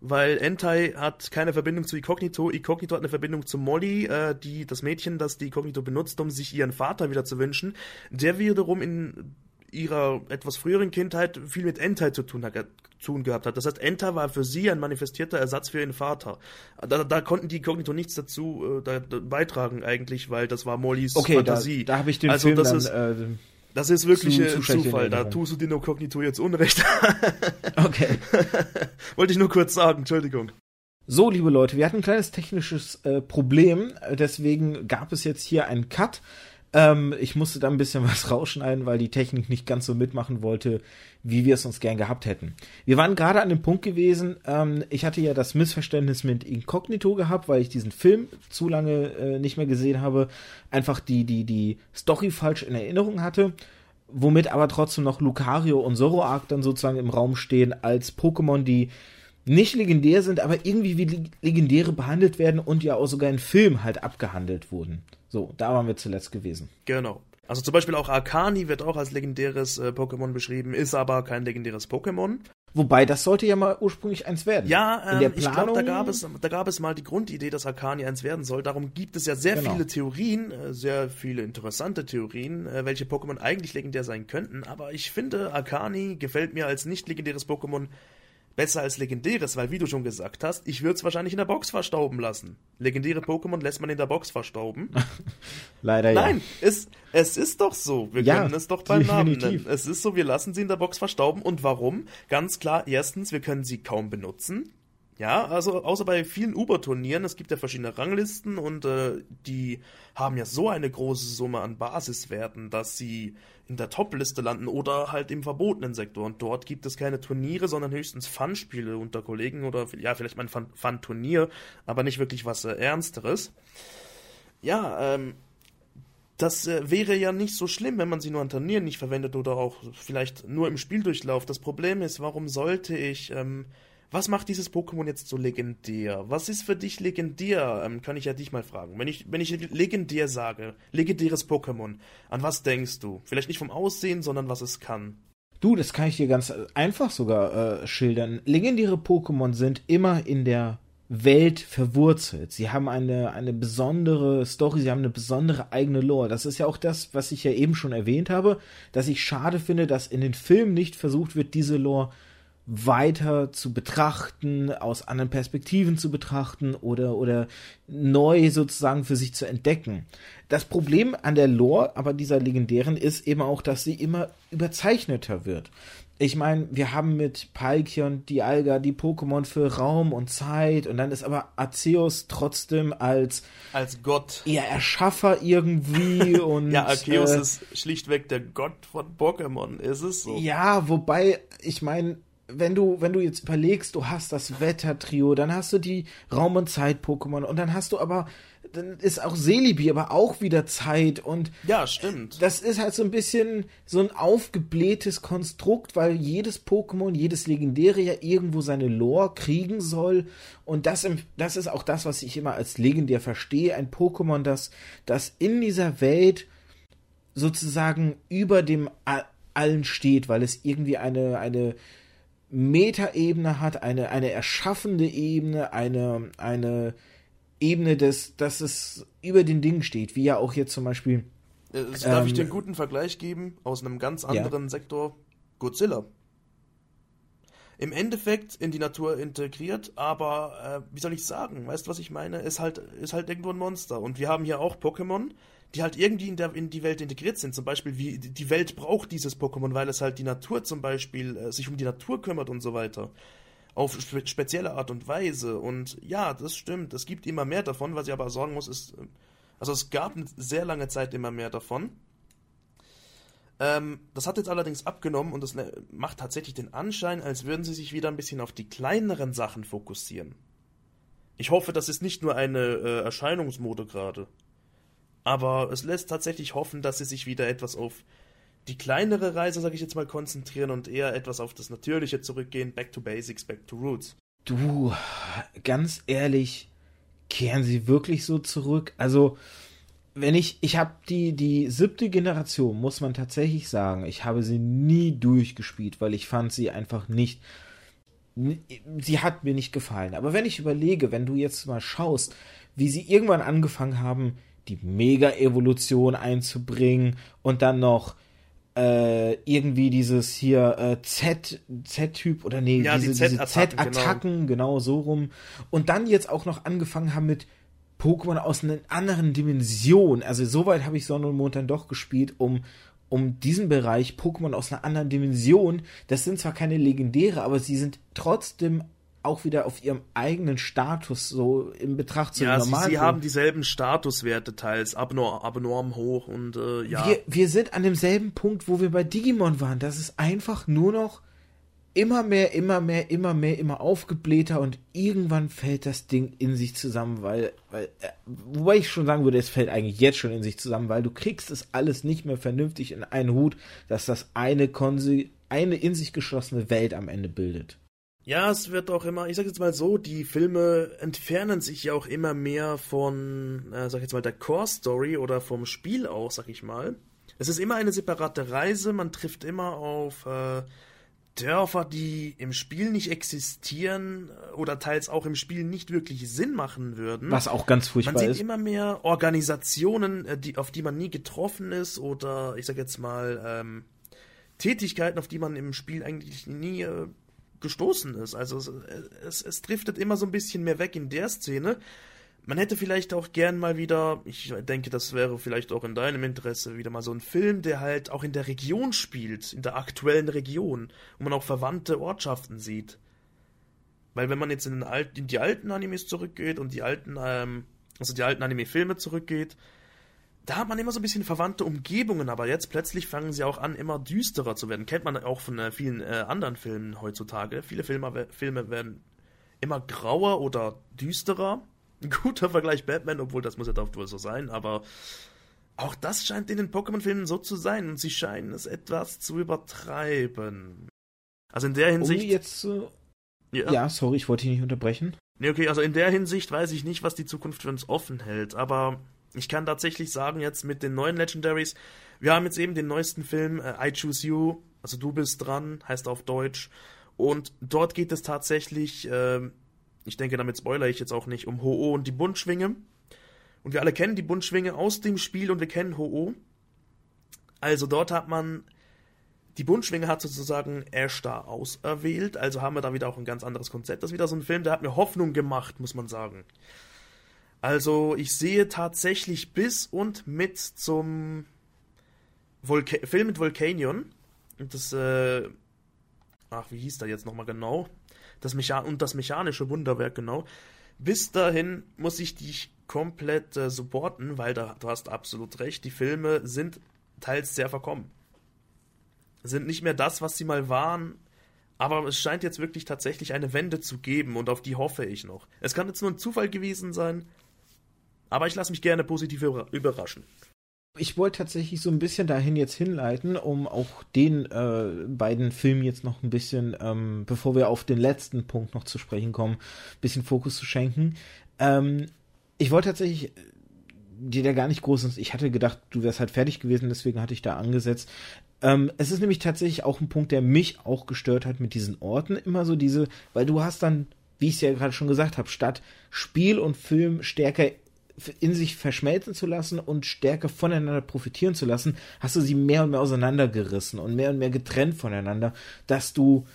weil Entei hat keine Verbindung zu Incognito. Incognito hat eine Verbindung zu Molly, äh, die das Mädchen, das die Incognito benutzt, um sich ihren Vater wieder zu wünschen. Der wiederum in ihrer etwas früheren Kindheit viel mit Entei zu tun tun gehabt hat. Das heißt, Enter war für sie ein manifestierter Ersatz für ihren Vater. Da, da konnten die Kognito nichts dazu äh, da, da beitragen eigentlich, weil das war Mollys okay, Fantasie. Da, da habe ich den also Film das dann, ist, äh, das ist wirklich zu- zu Zufall. Da tust du dir nur Kognito jetzt Unrecht. *laughs* okay. *laughs* Wollte ich nur kurz sagen, Entschuldigung. So, liebe Leute, wir hatten ein kleines technisches äh, Problem, deswegen gab es jetzt hier einen Cut. Ähm, ich musste da ein bisschen *laughs* was rausschneiden, weil die Technik nicht ganz so mitmachen wollte, wie wir es uns gern gehabt hätten. Wir waren gerade an dem Punkt gewesen, ähm, ich hatte ja das Missverständnis mit Incognito gehabt, weil ich diesen Film zu lange äh, nicht mehr gesehen habe, einfach die, die, die Story falsch in Erinnerung hatte womit aber trotzdem noch Lucario und Zoroark dann sozusagen im Raum stehen als Pokémon, die nicht legendär sind, aber irgendwie wie Leg- Legendäre behandelt werden und ja auch sogar in Film halt abgehandelt wurden. So, da waren wir zuletzt gewesen. Genau. Also zum Beispiel auch Arcani wird auch als legendäres äh, Pokémon beschrieben, ist aber kein legendäres Pokémon. Wobei, das sollte ja mal ursprünglich eins werden. Ja, in der ähm, ich Planung. glaube, da gab es, da gab es mal die Grundidee, dass Arcani eins werden soll. Darum gibt es ja sehr Genau. viele Theorien, äh, sehr viele interessante Theorien, äh, welche Pokémon eigentlich legendär sein könnten. Aber ich finde, Arcani gefällt mir als nicht legendäres Pokémon besser als legendäres, weil wie du schon gesagt hast, ich würde es wahrscheinlich in der Box verstauben lassen. Legendäre Pokémon lässt man in der Box verstauben. *laughs* Leider ja. Nein, es, es ist doch so. Wir Ja, können es doch beim Namen definitiv. nennen. Es ist so, wir lassen sie in der Box verstauben. Und warum? Ganz klar, erstens, wir können sie kaum benutzen. Ja, also außer bei vielen Uber-Turnieren, es gibt ja verschiedene Ranglisten und äh, die haben ja so eine große Summe an Basiswerten, dass sie in der Top-Liste landen oder halt im verbotenen Sektor. Und dort gibt es keine Turniere, sondern höchstens Fun-Spiele unter Kollegen oder ja, vielleicht mal ein Fun- Fun-Turnier, aber nicht wirklich was äh, Ernsteres. Ja, ähm, das äh, wäre ja nicht so schlimm, wenn man sie nur an Turnieren nicht verwendet oder auch vielleicht nur im Spieldurchlauf. Das Problem ist, warum sollte ich, ähm, was macht dieses Pokémon jetzt so legendär? Was ist für dich legendär? Ähm, kann ich ja dich mal fragen. Wenn ich, wenn ich legendär sage, legendäres Pokémon, an was denkst du? Vielleicht nicht vom Aussehen, sondern was es kann. Du, das kann ich dir ganz einfach sogar äh, schildern. Legendäre Pokémon sind immer in der Welt verwurzelt. Sie haben eine, eine besondere Story, sie haben eine besondere eigene Lore. Das ist ja auch das, was ich ja eben schon erwähnt habe, dass ich schade finde, dass in den Filmen nicht versucht wird, diese Lore weiter zu betrachten, aus anderen Perspektiven zu betrachten oder, oder neu sozusagen für sich zu entdecken. Das Problem an der Lore aber dieser legendären ist eben auch, dass sie immer überzeichneter wird. Ich meine, wir haben mit Palkion, Dialga, die Pokémon für Raum und Zeit und dann ist aber Arceus trotzdem als Als Gott. eher Erschaffer irgendwie *laughs* und Ja, Arceus äh, ist schlichtweg der Gott von Pokémon. Ist es so? Ja, wobei, ich meine, wenn du, wenn du jetzt überlegst, du hast das Wettertrio, dann hast du die Raum- und Zeit-Pokémon und dann hast du aber, dann ist auch Celebi, aber auch wieder Zeit und Ja, stimmt. das ist halt so ein bisschen so ein aufgeblähtes Konstrukt, weil jedes Pokémon, jedes Legendäre ja irgendwo seine Lore kriegen soll. Und das, im- das ist auch das, was ich immer als legendär verstehe. Ein Pokémon, das, das in dieser Welt sozusagen über dem Allen steht, weil es irgendwie eine, eine Metaebene hat, eine, eine erschaffende Ebene, eine, eine Ebene des, dass es über den Dingen steht, wie ja auch jetzt zum Beispiel Äh, darf ich Ähm, dir einen guten Vergleich geben aus einem ganz anderen Sektor? Godzilla. Im Endeffekt in die Natur integriert, aber äh, wie soll ich sagen? Weißt du, was ich meine? Ist halt, ist halt irgendwo ein Monster. Und wir haben hier auch Pokémon, die halt irgendwie in, der, in die Welt integriert sind. Zum Beispiel, wie die Welt braucht dieses Pokémon, weil es halt die Natur zum Beispiel äh, sich um die Natur kümmert und so weiter. Auf spe spezielle Art und Weise. Und ja, das stimmt. Es gibt immer mehr davon. Was ich aber sagen muss, ist, äh, also es gab eine sehr lange Zeit immer mehr davon. Ähm, das hat jetzt allerdings abgenommen und das ne- macht tatsächlich den Anschein, als würden sie sich wieder ein bisschen auf die kleineren Sachen fokussieren. Ich hoffe, das ist nicht nur eine äh, Erscheinungsmode gerade. Aber es lässt tatsächlich hoffen, dass sie sich wieder etwas auf die kleinere Reise, sag ich jetzt mal, konzentrieren und eher etwas auf das Natürliche zurückgehen. Back to Basics, back to Roots. Du, ganz ehrlich, kehren sie wirklich so zurück? Also, wenn ich, ich habe die, die siebte Generation, muss man tatsächlich sagen, ich habe sie nie durchgespielt, weil ich fand sie einfach nicht, sie hat mir nicht gefallen. Aber wenn ich überlege, wenn du jetzt mal schaust, wie sie irgendwann angefangen haben, die Mega-Evolution einzubringen und dann noch äh, irgendwie dieses hier äh, Z Z-Typ oder nee, Ja, die diese, diese Z-Attacken, Z-Attacken, genau. so rum. Und dann jetzt auch noch angefangen haben mit Pokémon aus einer anderen Dimension. Also soweit habe ich Sonne und Mond dann doch gespielt, um um diesen Bereich Pokémon aus einer anderen Dimension. Das sind zwar keine legendäre, aber sie sind trotzdem auch wieder auf ihrem eigenen Status so in Betracht zu Ja, sie, normal. sie haben dieselben Statuswerte teils, abnor abnorm hoch und äh, ja. wir, wir sind an demselben Punkt, wo wir bei Digimon waren. Das ist einfach nur noch immer mehr, immer mehr, immer mehr, immer aufgeblähter und irgendwann fällt das Ding in sich zusammen, weil, weil, äh, wobei ich schon sagen würde, es fällt eigentlich jetzt schon in sich zusammen, weil du kriegst es alles nicht mehr vernünftig in einen Hut, dass das eine Konsi eine in sich geschlossene Welt am Ende bildet. Ja, es wird auch immer, ich sag jetzt mal so, die Filme entfernen sich ja auch immer mehr von, äh, sag ich jetzt mal, der Core-Story oder vom Spiel auch, sag ich mal. Es ist immer eine separate Reise, man trifft immer auf äh, Dörfer, die im Spiel nicht existieren äh, oder teils auch im Spiel nicht wirklich Sinn machen würden. Was auch ganz man furchtbar sieht ist. immer mehr Organisationen, äh, die, auf die man nie getroffen ist oder ich sag jetzt mal ähm, Tätigkeiten, auf die man im Spiel eigentlich nie äh, gestoßen ist. Also es, es, es driftet immer so ein bisschen mehr weg in der Szene. Man hätte vielleicht auch gern mal wieder, ich denke, das wäre vielleicht auch in deinem Interesse, wieder mal so ein Film, der halt auch in der Region spielt, in der aktuellen Region, wo man auch verwandte Ortschaften sieht. Weil wenn man jetzt in, den Alt, in die alten Animes zurückgeht und die alten, ähm, also die alten Anime-Filme zurückgeht, da hat man immer so ein bisschen verwandte Umgebungen, aber jetzt plötzlich fangen sie auch an, immer düsterer zu werden. Kennt man auch von äh, vielen äh, anderen Filmen heutzutage. Viele Filme, Filme werden immer grauer oder düsterer. *laughs* Ein guter Vergleich Batman, obwohl das muss ja doch wohl so sein, aber auch das scheint in den Pokémon-Filmen so zu sein und sie scheinen es etwas zu übertreiben. Also in der Um Hinsicht. jetzt zu, ja. sorry, ich wollte dich nicht unterbrechen. Nee, okay, also in der Hinsicht weiß ich nicht, was die Zukunft für uns offen hält, aber ich kann tatsächlich sagen, jetzt mit den neuen Legendaries, wir haben jetzt eben den neuesten Film, äh, I Choose You, also du bist dran, heißt auf Deutsch, und dort geht es tatsächlich, äh, ich denke, damit spoilere ich jetzt auch nicht, um Ho-Oh und die Buntschwinge. Und wir alle kennen die Buntschwinge aus dem Spiel und wir kennen Ho-Oh. Also dort hat man die Buntschwinge hat sozusagen Ash da auserwählt, also haben wir da wieder auch ein ganz anderes Konzept. Das ist wieder so ein Film, der hat mir Hoffnung gemacht, muss man sagen. Also ich sehe tatsächlich bis und mit zum Volca Film mit Volcanion und das, äh, ach, wie hieß der jetzt nochmal genau? Das Mecha und das mechanische Wunderwerk, genau. Bis dahin muss ich dich komplett äh, supporten, weil da, du hast absolut recht, die Filme sind teils sehr verkommen. Sind nicht mehr das, was sie mal waren, aber es scheint jetzt wirklich tatsächlich eine Wende zu geben und auf die hoffe ich noch. Es kann jetzt nur ein Zufall gewesen sein, aber ich lasse mich gerne positiv überraschen. Ich wollte tatsächlich so ein bisschen dahin jetzt hinleiten, um auch den äh, beiden Filmen jetzt noch ein bisschen, ähm, bevor wir auf den letzten Punkt noch zu sprechen kommen, ein bisschen Fokus zu schenken. Ähm, ich wollte tatsächlich dir da gar nicht groß, ich hatte gedacht, du wärst halt fertig gewesen, deswegen hatte ich da angesetzt. Ähm, es ist nämlich tatsächlich auch ein Punkt, der mich auch gestört hat mit diesen Orten. Immer so diese, weil du hast dann, wie ich es ja gerade schon gesagt habe, statt Spiel und Film stärker in sich verschmelzen zu lassen und stärker voneinander profitieren zu lassen, hast du sie mehr und mehr auseinandergerissen und mehr und mehr getrennt voneinander, dass du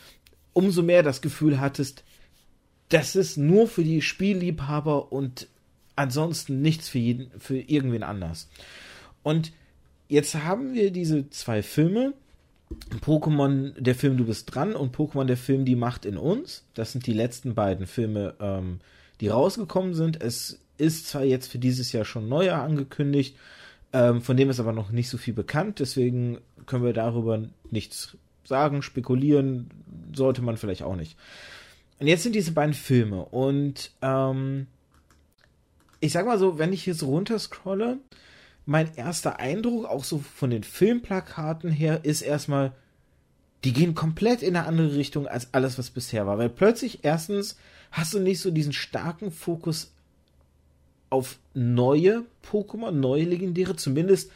umso mehr das Gefühl hattest, das ist nur für die Spielliebhaber und ansonsten nichts für jeden, für irgendwen anders. Und jetzt haben wir diese zwei Filme. Pokémon, der Film Du bist dran und Pokémon, der Film Die Macht in uns. Das sind die letzten beiden Filme, ähm, die rausgekommen sind. Es ist zwar jetzt für dieses Jahr schon neuer angekündigt, ähm, von dem ist aber noch nicht so viel bekannt, deswegen können wir darüber nichts sagen, spekulieren sollte man vielleicht auch nicht. Und jetzt sind diese beiden Filme und ähm, ich sag mal so, wenn ich so runterscrolle, mein erster Eindruck, auch so von den Filmplakaten her, ist erstmal, die gehen komplett in eine andere Richtung als alles, was bisher war. Weil plötzlich erstens hast du nicht so diesen starken Fokus auf neue Pokémon, neue Legendäre, zumindest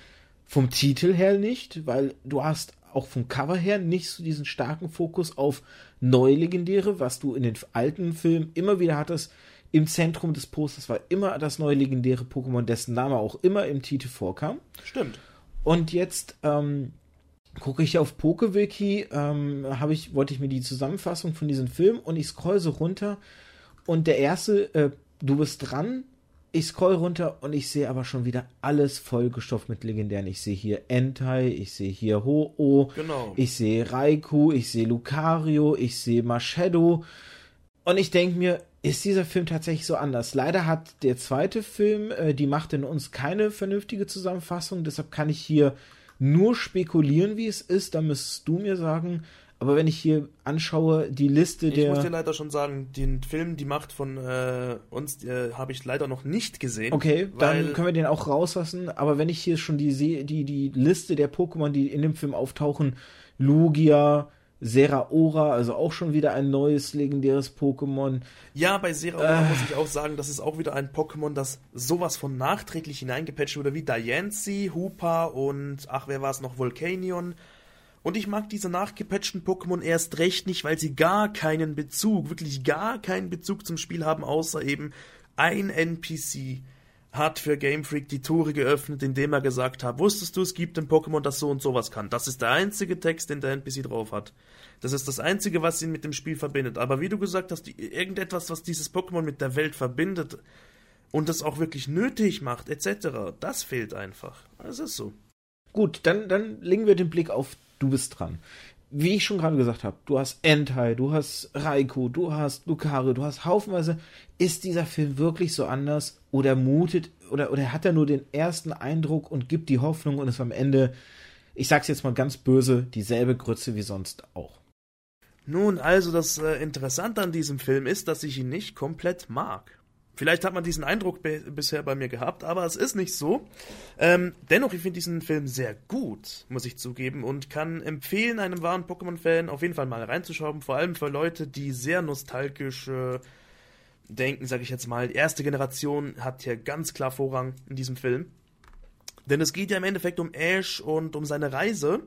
vom Titel her nicht, weil du hast auch vom Cover her nicht so diesen starken Fokus auf neue Legendäre, was du in den alten Filmen immer wieder hattest. Im Zentrum des Posters war immer das neue legendäre Pokémon, dessen Name auch immer im Titel vorkam. Stimmt. Und jetzt ähm, gucke ich auf PokeWiki, ähm, habe ich, wollte ich mir die Zusammenfassung von diesem Film und ich scroll so runter und der erste, äh, du bist dran, ich scroll runter und ich sehe aber schon wieder alles vollgestopft mit Legendären. Ich sehe hier Entei, ich sehe hier Ho-Oh, Genau. ich sehe Raikou, ich sehe Lucario, ich sehe Machedo. Und ich denke mir, ist dieser Film tatsächlich so anders? Leider hat der zweite Film, äh, die macht in uns keine vernünftige Zusammenfassung, deshalb kann ich hier nur spekulieren, wie es ist. Da müsstest du mir sagen, aber wenn ich hier anschaue, die Liste Ich der. muss dir leider schon sagen, den Film, die Macht von äh, uns, äh, habe ich leider noch nicht gesehen. Okay, weil, dann können wir den auch rauslassen. Aber wenn ich hier schon die, die, die Liste der Pokémon, die in dem Film auftauchen, Lugia, Seraora, also auch schon wieder ein neues legendäres Pokémon. Ja, bei Seraora Äh. muss ich auch sagen, das ist auch wieder ein Pokémon, das sowas von nachträglich hineingepatcht wurde, wie Diancie, Hoopa und, ach, wer war es noch, Volcanion. Und ich mag diese nachgepatchten Pokémon erst recht nicht, weil sie gar keinen Bezug, wirklich gar keinen Bezug zum Spiel haben, außer eben ein NPC hat für Game Freak die Tore geöffnet, indem er gesagt hat, wusstest du, es gibt ein Pokémon, das so und sowas kann. Das ist der einzige Text, den der NPC drauf hat. Das ist das Einzige, was ihn mit dem Spiel verbindet. Aber wie du gesagt hast, irgendetwas, was dieses Pokémon mit der Welt verbindet und das auch wirklich nötig macht, etc., das fehlt einfach. Das ist so. Gut, dann, dann legen wir den Blick auf Du bist dran. Wie ich schon gerade gesagt habe, du hast Entei, du hast Raikou, du hast Lucario, du hast haufenweise. Ist dieser Film wirklich so anders oder mutet oder, oder hat er nur den ersten Eindruck und gibt die Hoffnung und ist am Ende, ich sag's jetzt mal ganz böse, dieselbe Grütze wie sonst auch? Nun, also das äh, Interessante an diesem Film ist, dass ich ihn nicht komplett mag. Vielleicht hat man diesen Eindruck bisher bei mir gehabt, aber es ist nicht so. Ähm, dennoch, ich finde diesen Film sehr gut, muss ich zugeben, und kann empfehlen, einem wahren Pokémon-Fan auf jeden Fall mal reinzuschauen, vor allem für Leute, die sehr nostalgisch äh, denken, sage ich jetzt mal. Die erste Generation hat hier ganz klar Vorrang in diesem Film. Denn es geht ja im Endeffekt um Ash und um seine Reise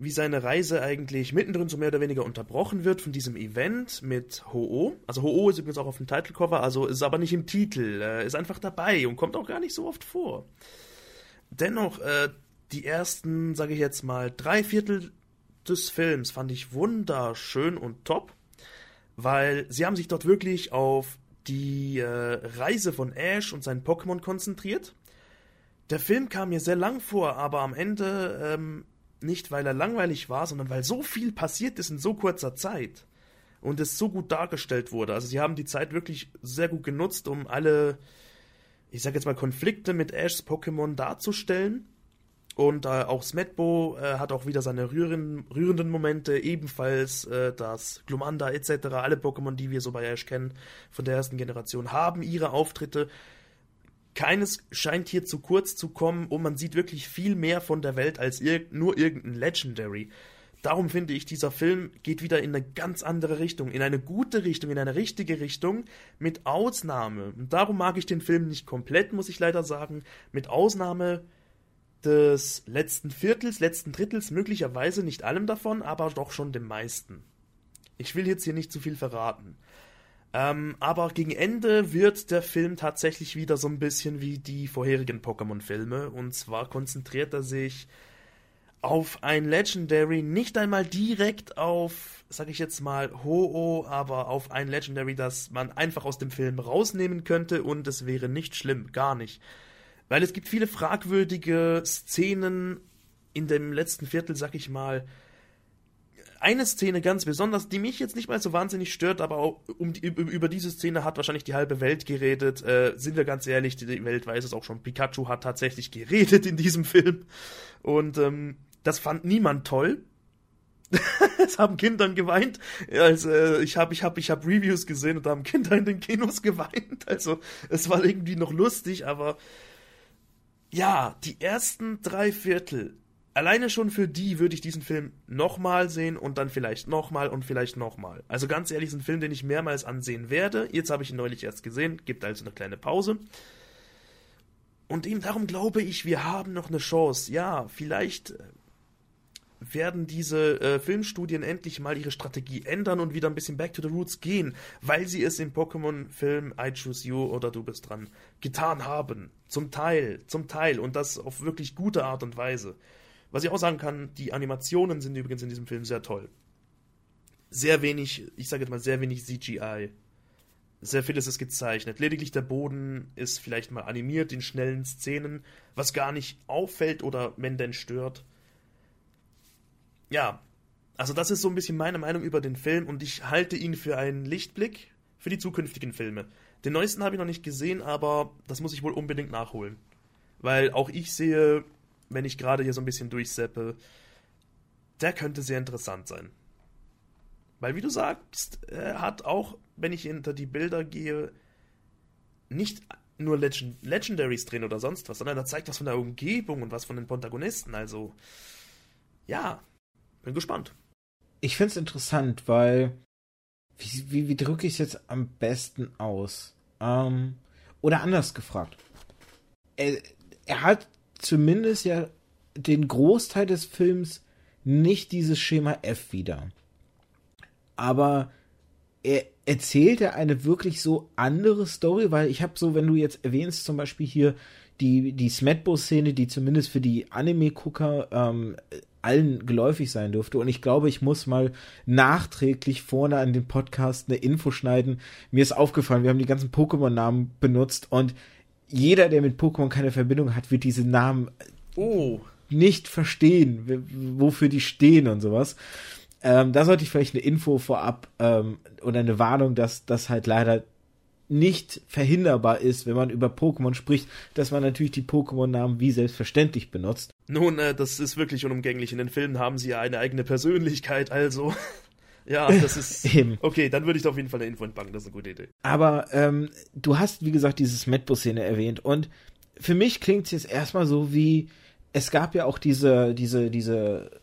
wie seine Reise eigentlich mittendrin so mehr oder weniger unterbrochen wird von diesem Event mit Ho-Oh. Also Ho-Oh ist übrigens auch auf dem Titelcover, also ist aber nicht im Titel, äh, ist einfach dabei und kommt auch gar nicht so oft vor. Dennoch, äh, die ersten, sage ich jetzt mal, drei Viertel des Films fand ich wunderschön und top, weil sie haben sich dort wirklich auf die äh, Reise von Ash und seinen Pokémon konzentriert. Der Film kam mir sehr lang vor, aber am Ende ähm, nicht, weil er langweilig war, sondern weil so viel passiert ist in so kurzer Zeit und es so gut dargestellt wurde. Also sie haben die Zeit wirklich sehr gut genutzt, um alle, ich sag jetzt mal, Konflikte mit Ashs Pokémon darzustellen. Und äh, auch Smetbo äh, hat auch wieder seine rühren, rührenden Momente, ebenfalls äh, das Glumanda etc. Alle Pokémon, die wir so bei Ash kennen, von der ersten Generation, haben ihre Auftritte keines scheint hier zu kurz zu kommen und man sieht wirklich viel mehr von der Welt als ir nur irgendein Legendary. Darum finde ich, dieser Film geht wieder in eine ganz andere Richtung, in eine gute Richtung, in eine richtige Richtung, mit Ausnahme. Und darum mag ich den Film nicht komplett, muss ich leider sagen, mit Ausnahme des letzten Viertels, letzten Drittels, möglicherweise nicht allem davon, aber doch schon dem meisten. Ich will jetzt hier nicht zu viel verraten. Ähm, aber gegen Ende wird der Film tatsächlich wieder so ein bisschen wie die vorherigen Pokémon-Filme. Und zwar konzentriert er sich auf ein Legendary, nicht einmal direkt auf, sag ich jetzt mal, Ho-Oh, aber auf ein Legendary, das man einfach aus dem Film rausnehmen könnte und es wäre nicht schlimm, gar nicht. Weil es gibt viele fragwürdige Szenen in dem letzten Viertel, sag ich mal, eine Szene ganz besonders, die mich jetzt nicht mal so wahnsinnig stört, aber auch um die, über diese Szene hat wahrscheinlich die halbe Welt geredet. Äh, sind wir ganz ehrlich, die Welt weiß es auch schon. Pikachu hat tatsächlich geredet in diesem Film. Und ähm, das fand niemand toll. *laughs* es haben Kindern geweint. Also, äh, ich habe ich hab, ich hab Reviews gesehen und da haben Kinder in den Kinos *laughs* geweint. Also es war irgendwie noch lustig, aber ja, die ersten drei Viertel alleine schon für die würde ich diesen Film nochmal sehen und dann vielleicht nochmal und vielleicht nochmal. Also ganz ehrlich, ist ein Film, den ich mehrmals ansehen werde. Jetzt habe ich ihn neulich erst gesehen, gibt also eine kleine Pause. Und eben darum glaube ich, wir haben noch eine Chance. Ja, vielleicht werden diese äh, Filmstudien endlich mal ihre Strategie ändern und wieder ein bisschen back to the roots gehen, weil sie es im Pokémon-Film I Choose You oder Du bist dran getan haben. Zum Teil, zum Teil und das auf wirklich gute Art und Weise. Was ich auch sagen kann, die Animationen sind übrigens in diesem Film sehr toll. Sehr wenig, ich sage jetzt mal sehr wenig CGI. Sehr vieles ist gezeichnet. Lediglich der Boden ist vielleicht mal animiert in schnellen Szenen, was gar nicht auffällt oder wenn denn stört. Ja, also das ist so ein bisschen meine Meinung über den Film und ich halte ihn für einen Lichtblick für die zukünftigen Filme. Den neuesten habe ich noch nicht gesehen, aber das muss ich wohl unbedingt nachholen. Weil auch ich sehe, wenn ich gerade hier so ein bisschen durchseppe, der könnte sehr interessant sein. Weil, wie du sagst, er hat auch, wenn ich hinter die Bilder gehe, nicht nur Legend Legendaries drin oder sonst was, sondern er zeigt was von der Umgebung und was von den Protagonisten. Also, ja, bin gespannt. Ich finde es interessant, weil, wie, wie, wie drücke ich es jetzt am besten aus? Ähm, oder anders gefragt. Er, er hat zumindest ja den Großteil des Films nicht dieses Schema F wieder. Aber er erzählt er eine wirklich so andere Story, weil ich habe so, wenn du jetzt erwähnst, zum Beispiel hier die, die Smetbo-Szene, die zumindest für die Anime-Gucker ähm, allen geläufig sein dürfte. Und ich glaube, ich muss mal nachträglich vorne an den Podcast eine Info schneiden. Mir ist aufgefallen, wir haben die ganzen Pokémon-Namen benutzt und jeder, der mit Pokémon keine Verbindung hat, wird diese Namen oh. nicht verstehen, wofür die stehen und sowas. Ähm, da sollte ich vielleicht eine Info vorab ähm, oder eine Warnung, dass das halt leider nicht verhinderbar ist, wenn man über Pokémon spricht, dass man natürlich die Pokémon-Namen wie selbstverständlich benutzt. Nun, äh, das ist wirklich unumgänglich. In den Filmen haben sie ja eine eigene Persönlichkeit, also. Ja, das ist. *laughs* Eben. Okay, dann würde ich da auf jeden Fall eine Info entpacken, das ist eine gute Idee. Aber ähm, du hast, wie gesagt, dieses Medbus-Szene erwähnt und für mich klingt es jetzt erstmal so wie, es gab ja auch diese, diese, diese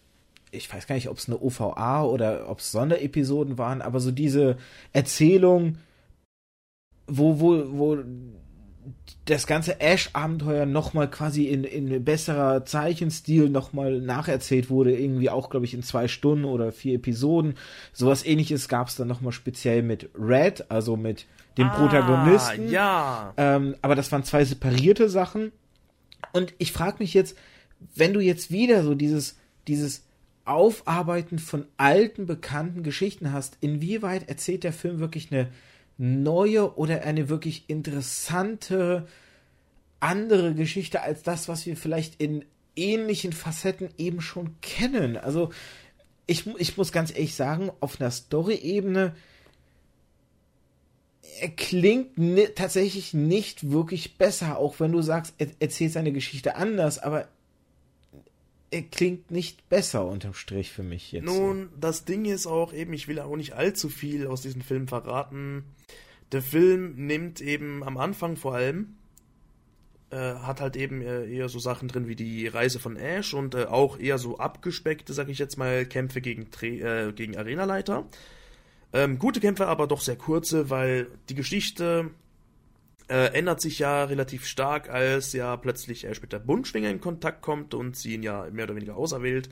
ich weiß gar nicht, ob es eine OVA oder ob es Sonderepisoden waren, aber so diese Erzählung, wo, wo, wo das ganze Ash-Abenteuer nochmal quasi in, in besserer Zeichenstil nochmal nacherzählt wurde, irgendwie auch, glaube ich, in zwei Stunden oder vier Episoden. Sowas ähnliches gab es dann nochmal speziell mit Red, also mit dem ah, Protagonisten. Ja. Ähm, aber das waren zwei separierte Sachen. Und ich frage mich jetzt, wenn du jetzt wieder so dieses, dieses Aufarbeiten von alten, bekannten Geschichten hast, inwieweit erzählt der Film wirklich eine neue oder eine wirklich interessante andere Geschichte als das, was wir vielleicht in ähnlichen Facetten eben schon kennen. Also ich, ich muss ganz ehrlich sagen, auf einer Story-Ebene er klingt ne, tatsächlich nicht wirklich besser, auch wenn du sagst, er erzählt seine Geschichte anders, aber er klingt nicht besser unterm Strich für mich jetzt. Nun, das Ding ist auch eben, ich will auch nicht allzu viel aus diesem Film verraten. Der Film nimmt eben am Anfang vor allem, äh, hat halt eben äh, eher so Sachen drin wie die Reise von Ash und äh, auch eher so abgespeckte, sag ich jetzt mal, Kämpfe gegen, äh, gegen Arenaleiter. Ähm, gute Kämpfe, aber doch sehr kurze, weil die Geschichte äh, ändert sich ja relativ stark, als ja plötzlich Ash mit der Buntschwinge in Kontakt kommt und sie ihn ja mehr oder weniger auserwählt.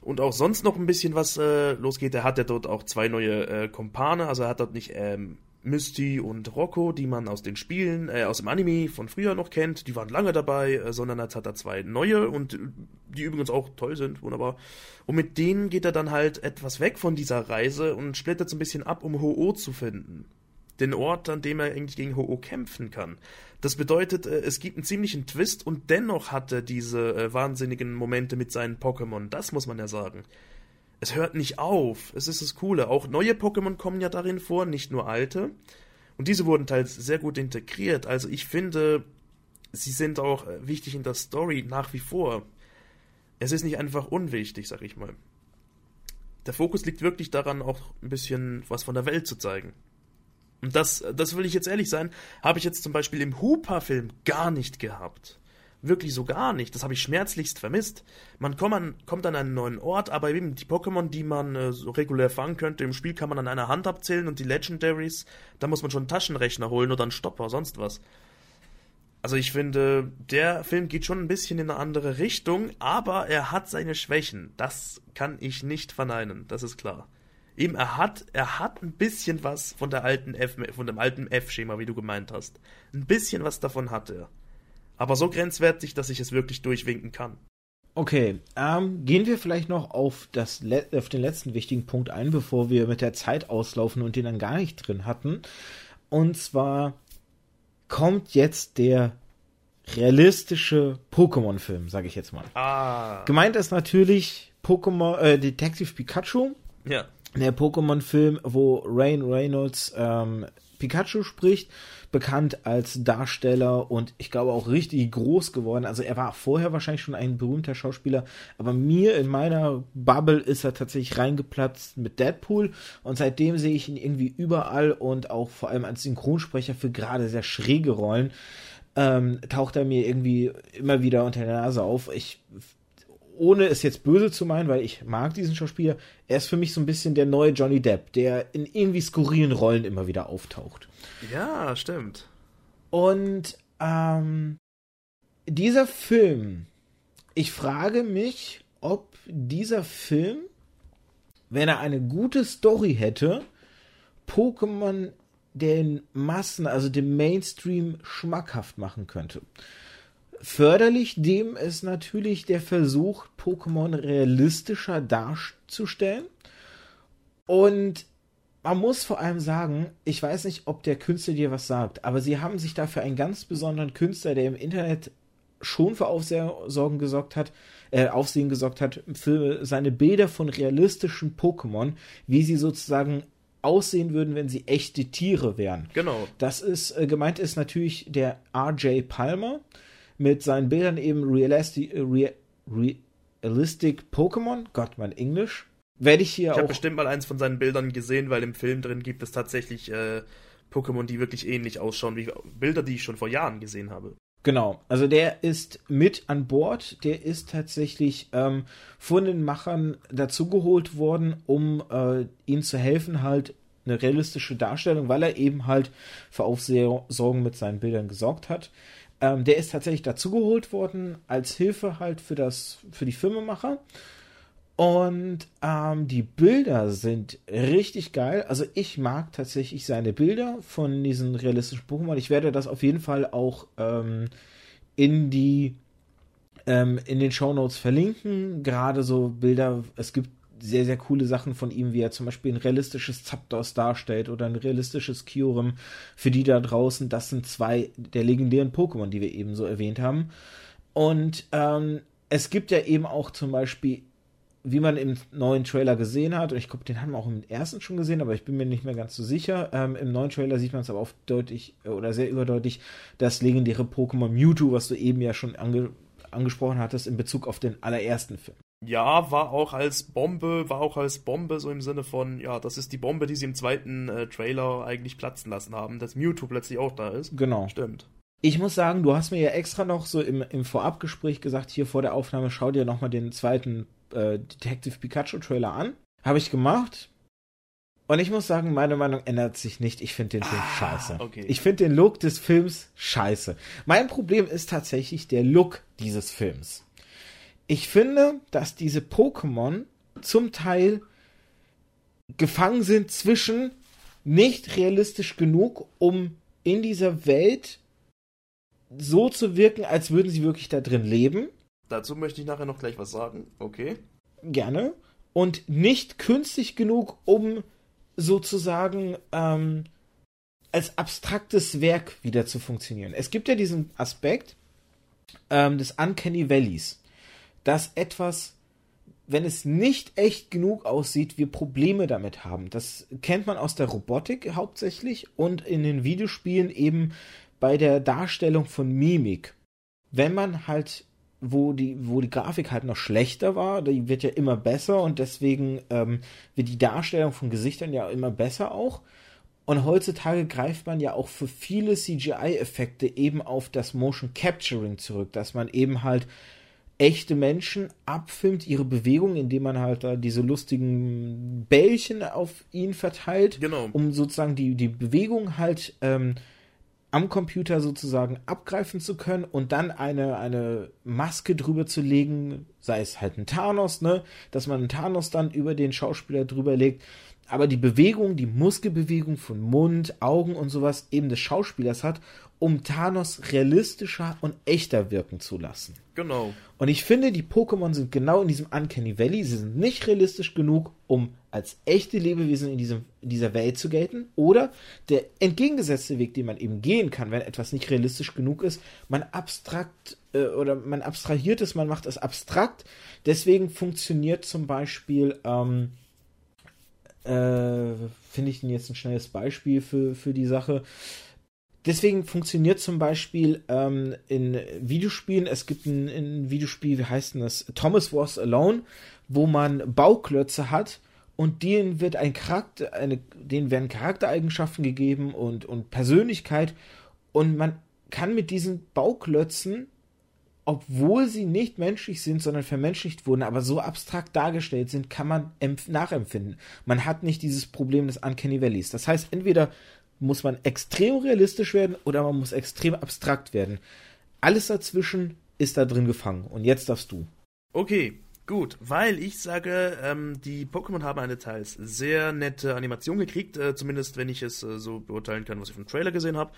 Und auch sonst noch ein bisschen was äh, losgeht. Er hat ja dort auch zwei neue äh, Kumpane, also er hat dort nicht ähm, Misty und Rocco, die man aus den Spielen, äh, aus dem Anime von früher noch kennt, die waren lange dabei, äh, sondern jetzt hat er zwei neue und die übrigens auch toll sind, wunderbar. Und mit denen geht er dann halt etwas weg von dieser Reise und splittert so ein bisschen ab, um Ho-Oh zu finden den Ort, an dem er eigentlich gegen Ho-Oh kämpfen kann. Das bedeutet, äh, es gibt einen ziemlichen Twist und dennoch hat er diese äh, wahnsinnigen Momente mit seinen Pokémon. Das muss man ja sagen. Es hört nicht auf. Es ist das Coole. Auch neue Pokémon kommen ja darin vor, nicht nur alte. Und diese wurden teils sehr gut integriert. Also ich finde, sie sind auch äh, wichtig in der Story nach wie vor. Es ist nicht einfach unwichtig, sag ich mal. Der Fokus liegt wirklich daran, auch ein bisschen was von der Welt zu zeigen. Und das, das will ich jetzt ehrlich sein, habe ich jetzt zum Beispiel im Hooper-Film gar nicht gehabt. Wirklich so gar nicht. Das habe ich schmerzlichst vermisst. Man kommt an, kommt an einen neuen Ort, aber eben die Pokémon, die man äh, so regulär fangen könnte, im Spiel kann man an einer Hand abzählen und die Legendaries, da muss man schon einen Taschenrechner holen oder einen Stopper, sonst was. Also ich finde, der Film geht schon ein bisschen in eine andere Richtung, aber er hat seine Schwächen. Das kann ich nicht verneinen, das ist klar eben, er hat, er hat ein bisschen was von der alten F, von dem alten F-Schema, wie du gemeint hast. Ein bisschen was davon hat er. Aber so grenzwertig, dass ich es wirklich durchwinken kann. Okay, ähm, gehen wir vielleicht noch auf, das, auf den letzten wichtigen Punkt ein, bevor wir mit der Zeit auslaufen und den dann gar nicht drin hatten. Und zwar kommt jetzt der realistische Pokémon-Film, sage ich jetzt mal. Ah. Gemeint ist natürlich Pokémon, äh, Detective Pikachu. Ja. Der Pokémon-Film, wo Rain Reynolds ähm, Pikachu spricht, bekannt als Darsteller und ich glaube auch richtig groß geworden. Also er war vorher wahrscheinlich schon ein berühmter Schauspieler, aber mir in meiner Bubble ist er tatsächlich reingeplatzt mit Deadpool und seitdem sehe ich ihn irgendwie überall und auch vor allem als Synchronsprecher für gerade sehr schräge Rollen ähm, taucht er mir irgendwie immer wieder unter der Nase auf. Ich ohne es jetzt böse zu meinen, weil ich mag diesen Schauspieler, er ist für mich so ein bisschen der neue Johnny Depp, der in irgendwie skurrilen Rollen immer wieder auftaucht. Ja, stimmt. Und ähm, dieser Film, ich frage mich, ob dieser Film, wenn er eine gute Story hätte, Pokémon den Massen, also dem Mainstream schmackhaft machen könnte. Förderlich dem ist natürlich der Versuch, Pokémon realistischer darzustellen. Und man muss vor allem sagen, ich weiß nicht, ob der Künstler dir was sagt, aber sie haben sich dafür einen ganz besonderen Künstler, der im Internet schon für Aufsehen gesorgt hat, äh, Aufsehen gesorgt hat, für seine Bilder von realistischen Pokémon, wie sie sozusagen aussehen würden, wenn sie echte Tiere wären. Genau. Das ist, äh, gemeint ist natürlich der RJ Palmer mit seinen Bildern eben Realistic, Real, Realistic Pokémon. Gott, mein Englisch. Werde ich hier ich auch. Ich habe bestimmt mal eins von seinen Bildern gesehen, weil im Film drin gibt es tatsächlich äh, Pokémon, die wirklich ähnlich ausschauen wie Bilder, die ich schon vor Jahren gesehen habe. Genau, also der ist mit an Bord, der ist tatsächlich ähm, von den Machern dazugeholt worden, um äh, ihnen zu helfen, halt eine realistische Darstellung, weil er eben halt für Aufsorgen mit seinen Bildern gesorgt hat. Ähm, der ist tatsächlich dazugeholt worden als Hilfe halt für das, für die Filmemacher. Und ähm, die Bilder sind richtig geil. Also ich mag tatsächlich seine Bilder von diesen realistischen Pokémon. Ich werde das auf jeden Fall auch ähm, in die ähm, in den Show Notes verlinken. Gerade so Bilder. Es gibt sehr, sehr coole Sachen von ihm, wie er zum Beispiel ein realistisches Zapdos darstellt oder ein realistisches Kyurem für die da draußen. Das sind zwei der legendären Pokémon, die wir eben so erwähnt haben. Und ähm, es gibt ja eben auch zum Beispiel, wie man im neuen Trailer gesehen hat, und ich glaube, den haben wir auch im ersten schon gesehen, aber ich bin mir nicht mehr ganz so sicher. Ähm, Im neuen Trailer sieht man es aber auch deutlich oder sehr überdeutlich, das legendäre Pokémon Mewtwo, was du eben ja schon ange angesprochen hattest, in Bezug auf den allerersten Film. Ja, war auch als Bombe, war auch als Bombe, so im Sinne von, ja, das ist die Bombe, die sie im zweiten äh, Trailer eigentlich platzen lassen haben, dass Mewtwo plötzlich auch da ist. Genau. Stimmt. Ich muss sagen, du hast mir ja extra noch so im, im Vorabgespräch gesagt, hier vor der Aufnahme, schau dir nochmal den zweiten äh, Detective Pikachu Trailer an. Habe ich gemacht. Und ich muss sagen, meine Meinung ändert sich nicht. Ich finde den Film Ah, scheiße. okay. Ich finde den Look des Films scheiße. Mein Problem ist tatsächlich der Look dieses Films. Ich finde, dass diese Pokémon zum Teil gefangen sind zwischen nicht realistisch genug, um in dieser Welt so zu wirken, als würden sie wirklich da drin leben. Dazu möchte ich nachher noch gleich was sagen. Okay. Gerne. Und nicht künstlich genug, um sozusagen ähm, als abstraktes Werk wieder zu funktionieren. Es gibt ja diesen Aspekt ähm, des Uncanny Valleys, dass etwas, wenn es nicht echt genug aussieht, wir Probleme damit haben. Das kennt man aus der Robotik hauptsächlich und in den Videospielen eben bei der Darstellung von Mimik. Wenn man halt wo die, wo die Grafik halt noch schlechter war, die wird ja immer besser und deswegen ähm, wird die Darstellung von Gesichtern ja immer besser auch. Und heutzutage greift man ja auch für viele CGI-Effekte eben auf das Motion Capturing zurück, dass man eben halt echte Menschen abfilmt, ihre Bewegungen, indem man halt da diese lustigen Bällchen auf ihn verteilt, Genau. um sozusagen die, die Bewegung halt ähm, am Computer sozusagen abgreifen zu können und dann eine, eine Maske drüber zu legen, sei es halt ein Thanos, ne, dass man einen Thanos dann über den Schauspieler drüber legt, aber die Bewegung, die Muskelbewegung von Mund, Augen und sowas eben des Schauspielers hat um Thanos realistischer und echter wirken zu lassen. Genau. Und ich finde, die Pokémon sind genau in diesem Uncanny Valley. Sie sind nicht realistisch genug, um als echte Lebewesen in, diesem, in dieser Welt zu gelten. Oder der entgegengesetzte Weg, den man eben gehen kann, wenn etwas nicht realistisch genug ist, man abstrakt äh, oder man abstrahiert es, man macht es abstrakt. Deswegen funktioniert zum Beispiel, ähm, äh, finde ich denn jetzt ein schnelles Beispiel für, für die Sache deswegen funktioniert zum Beispiel ähm, in Videospielen, es gibt ein, ein, Videospiel, wie heißt denn das? Thomas Was Alone, wo man Bauklötze hat und denen wird ein Charakter, eine, denen werden Charaktereigenschaften gegeben und, und Persönlichkeit und man kann mit diesen Bauklötzen obwohl sie nicht menschlich sind, sondern vermenschlicht wurden, aber so abstrakt dargestellt sind, kann man nachempfinden. Man hat nicht dieses Problem des Uncanny Valleys. Das heißt, entweder muss man extrem realistisch werden oder man muss extrem abstrakt werden. Alles dazwischen ist da drin gefangen. Und jetzt darfst du. Okay, gut, weil ich sage, ähm, die Pokémon haben eine teils sehr nette Animation gekriegt, äh, zumindest wenn ich es äh, so beurteilen kann, was ich vom Trailer gesehen habe.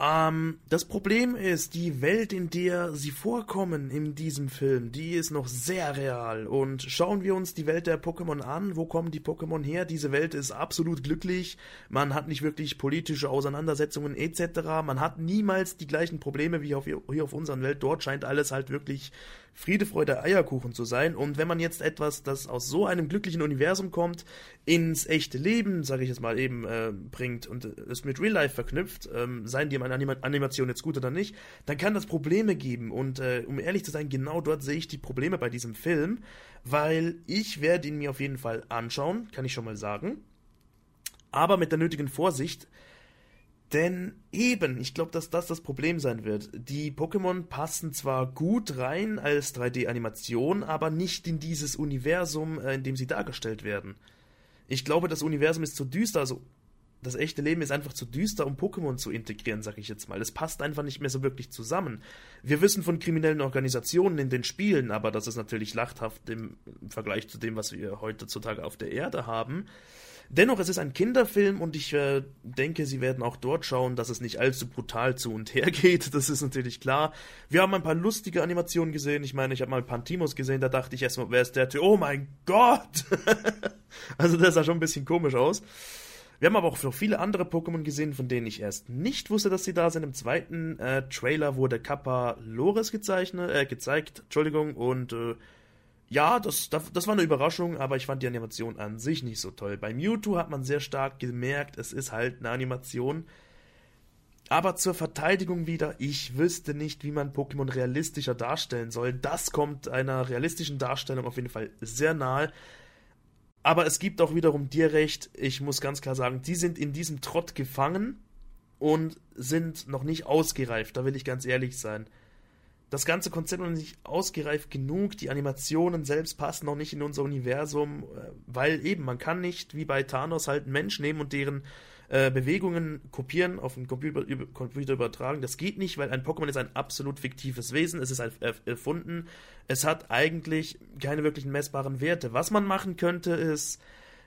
Ähm, das Problem ist, die Welt, in der sie vorkommen in diesem Film, die ist noch sehr real. Und schauen wir uns die Welt der Pokémon an. Wo kommen die Pokémon her? Diese Welt ist absolut glücklich. Man hat nicht wirklich politische Auseinandersetzungen etc. Man hat niemals die gleichen Probleme wie auf, hier auf unserer Welt. Dort scheint alles halt wirklich Friede, Freude, Eierkuchen zu sein. Und wenn man jetzt etwas, das aus so einem glücklichen Universum kommt, ins echte Leben, sage ich jetzt mal eben, äh, bringt und es mit Real Life verknüpft, ähm, seien die Anima Animation jetzt gut oder nicht, dann kann das Probleme geben. Und äh, um ehrlich zu sein, genau dort sehe ich die Probleme bei diesem Film, weil ich werde ihn mir auf jeden Fall anschauen, kann ich schon mal sagen. Aber mit der nötigen Vorsicht, denn eben, ich glaube, dass das das Problem sein wird. Die Pokémon passen zwar gut rein als 3D-Animation, aber nicht in dieses Universum, äh, in dem sie dargestellt werden. Ich glaube, das Universum ist zu düster, also das echte Leben ist einfach zu düster, um Pokémon zu integrieren, sag ich jetzt mal. Es passt einfach nicht mehr so wirklich zusammen. Wir wissen von kriminellen Organisationen in den Spielen, aber das ist natürlich lachthaft im Vergleich zu dem, was wir heutzutage auf der Erde haben. Dennoch, es ist ein Kinderfilm und ich äh, denke, sie werden auch dort schauen, dass es nicht allzu brutal zu und her *laughs* geht. Das ist natürlich klar. Wir haben ein paar lustige Animationen gesehen. Ich meine, ich habe mal Pantimos gesehen, da dachte ich erstmal, wer ist der Typ? Oh mein Gott! *laughs* also das sah schon ein bisschen komisch aus. Wir haben aber auch noch viele andere Pokémon gesehen, von denen ich erst nicht wusste, dass sie da sind. Im zweiten äh, Trailer wurde Kappa Lores gezeichnet, äh, gezeigt, Entschuldigung, und äh, ja, das, das war eine Überraschung, aber ich fand die Animation an sich nicht so toll. Bei Mewtwo hat man sehr stark gemerkt, es ist halt eine Animation. Aber zur Verteidigung wieder, ich wüsste nicht, wie man Pokémon realistischer darstellen soll. Das kommt einer realistischen Darstellung auf jeden Fall sehr nahe. Aber es gibt auch wiederum dir recht, ich muss ganz klar sagen, die sind in diesem Trott gefangen und sind noch nicht ausgereift, da will ich ganz ehrlich sein das ganze Konzept noch nicht ausgereift genug, die Animationen selbst passen noch nicht in unser Universum, äh, weil eben man kann nicht wie bei Thanos halt einen Mensch nehmen und deren äh, Bewegungen kopieren, auf den Computer, über, Computer, übertragen. Das geht nicht, weil ein Pokémon ist ein absolut fiktives Wesen, es ist erfunden, es hat eigentlich keine wirklichen messbaren Werte. Was man machen könnte ist,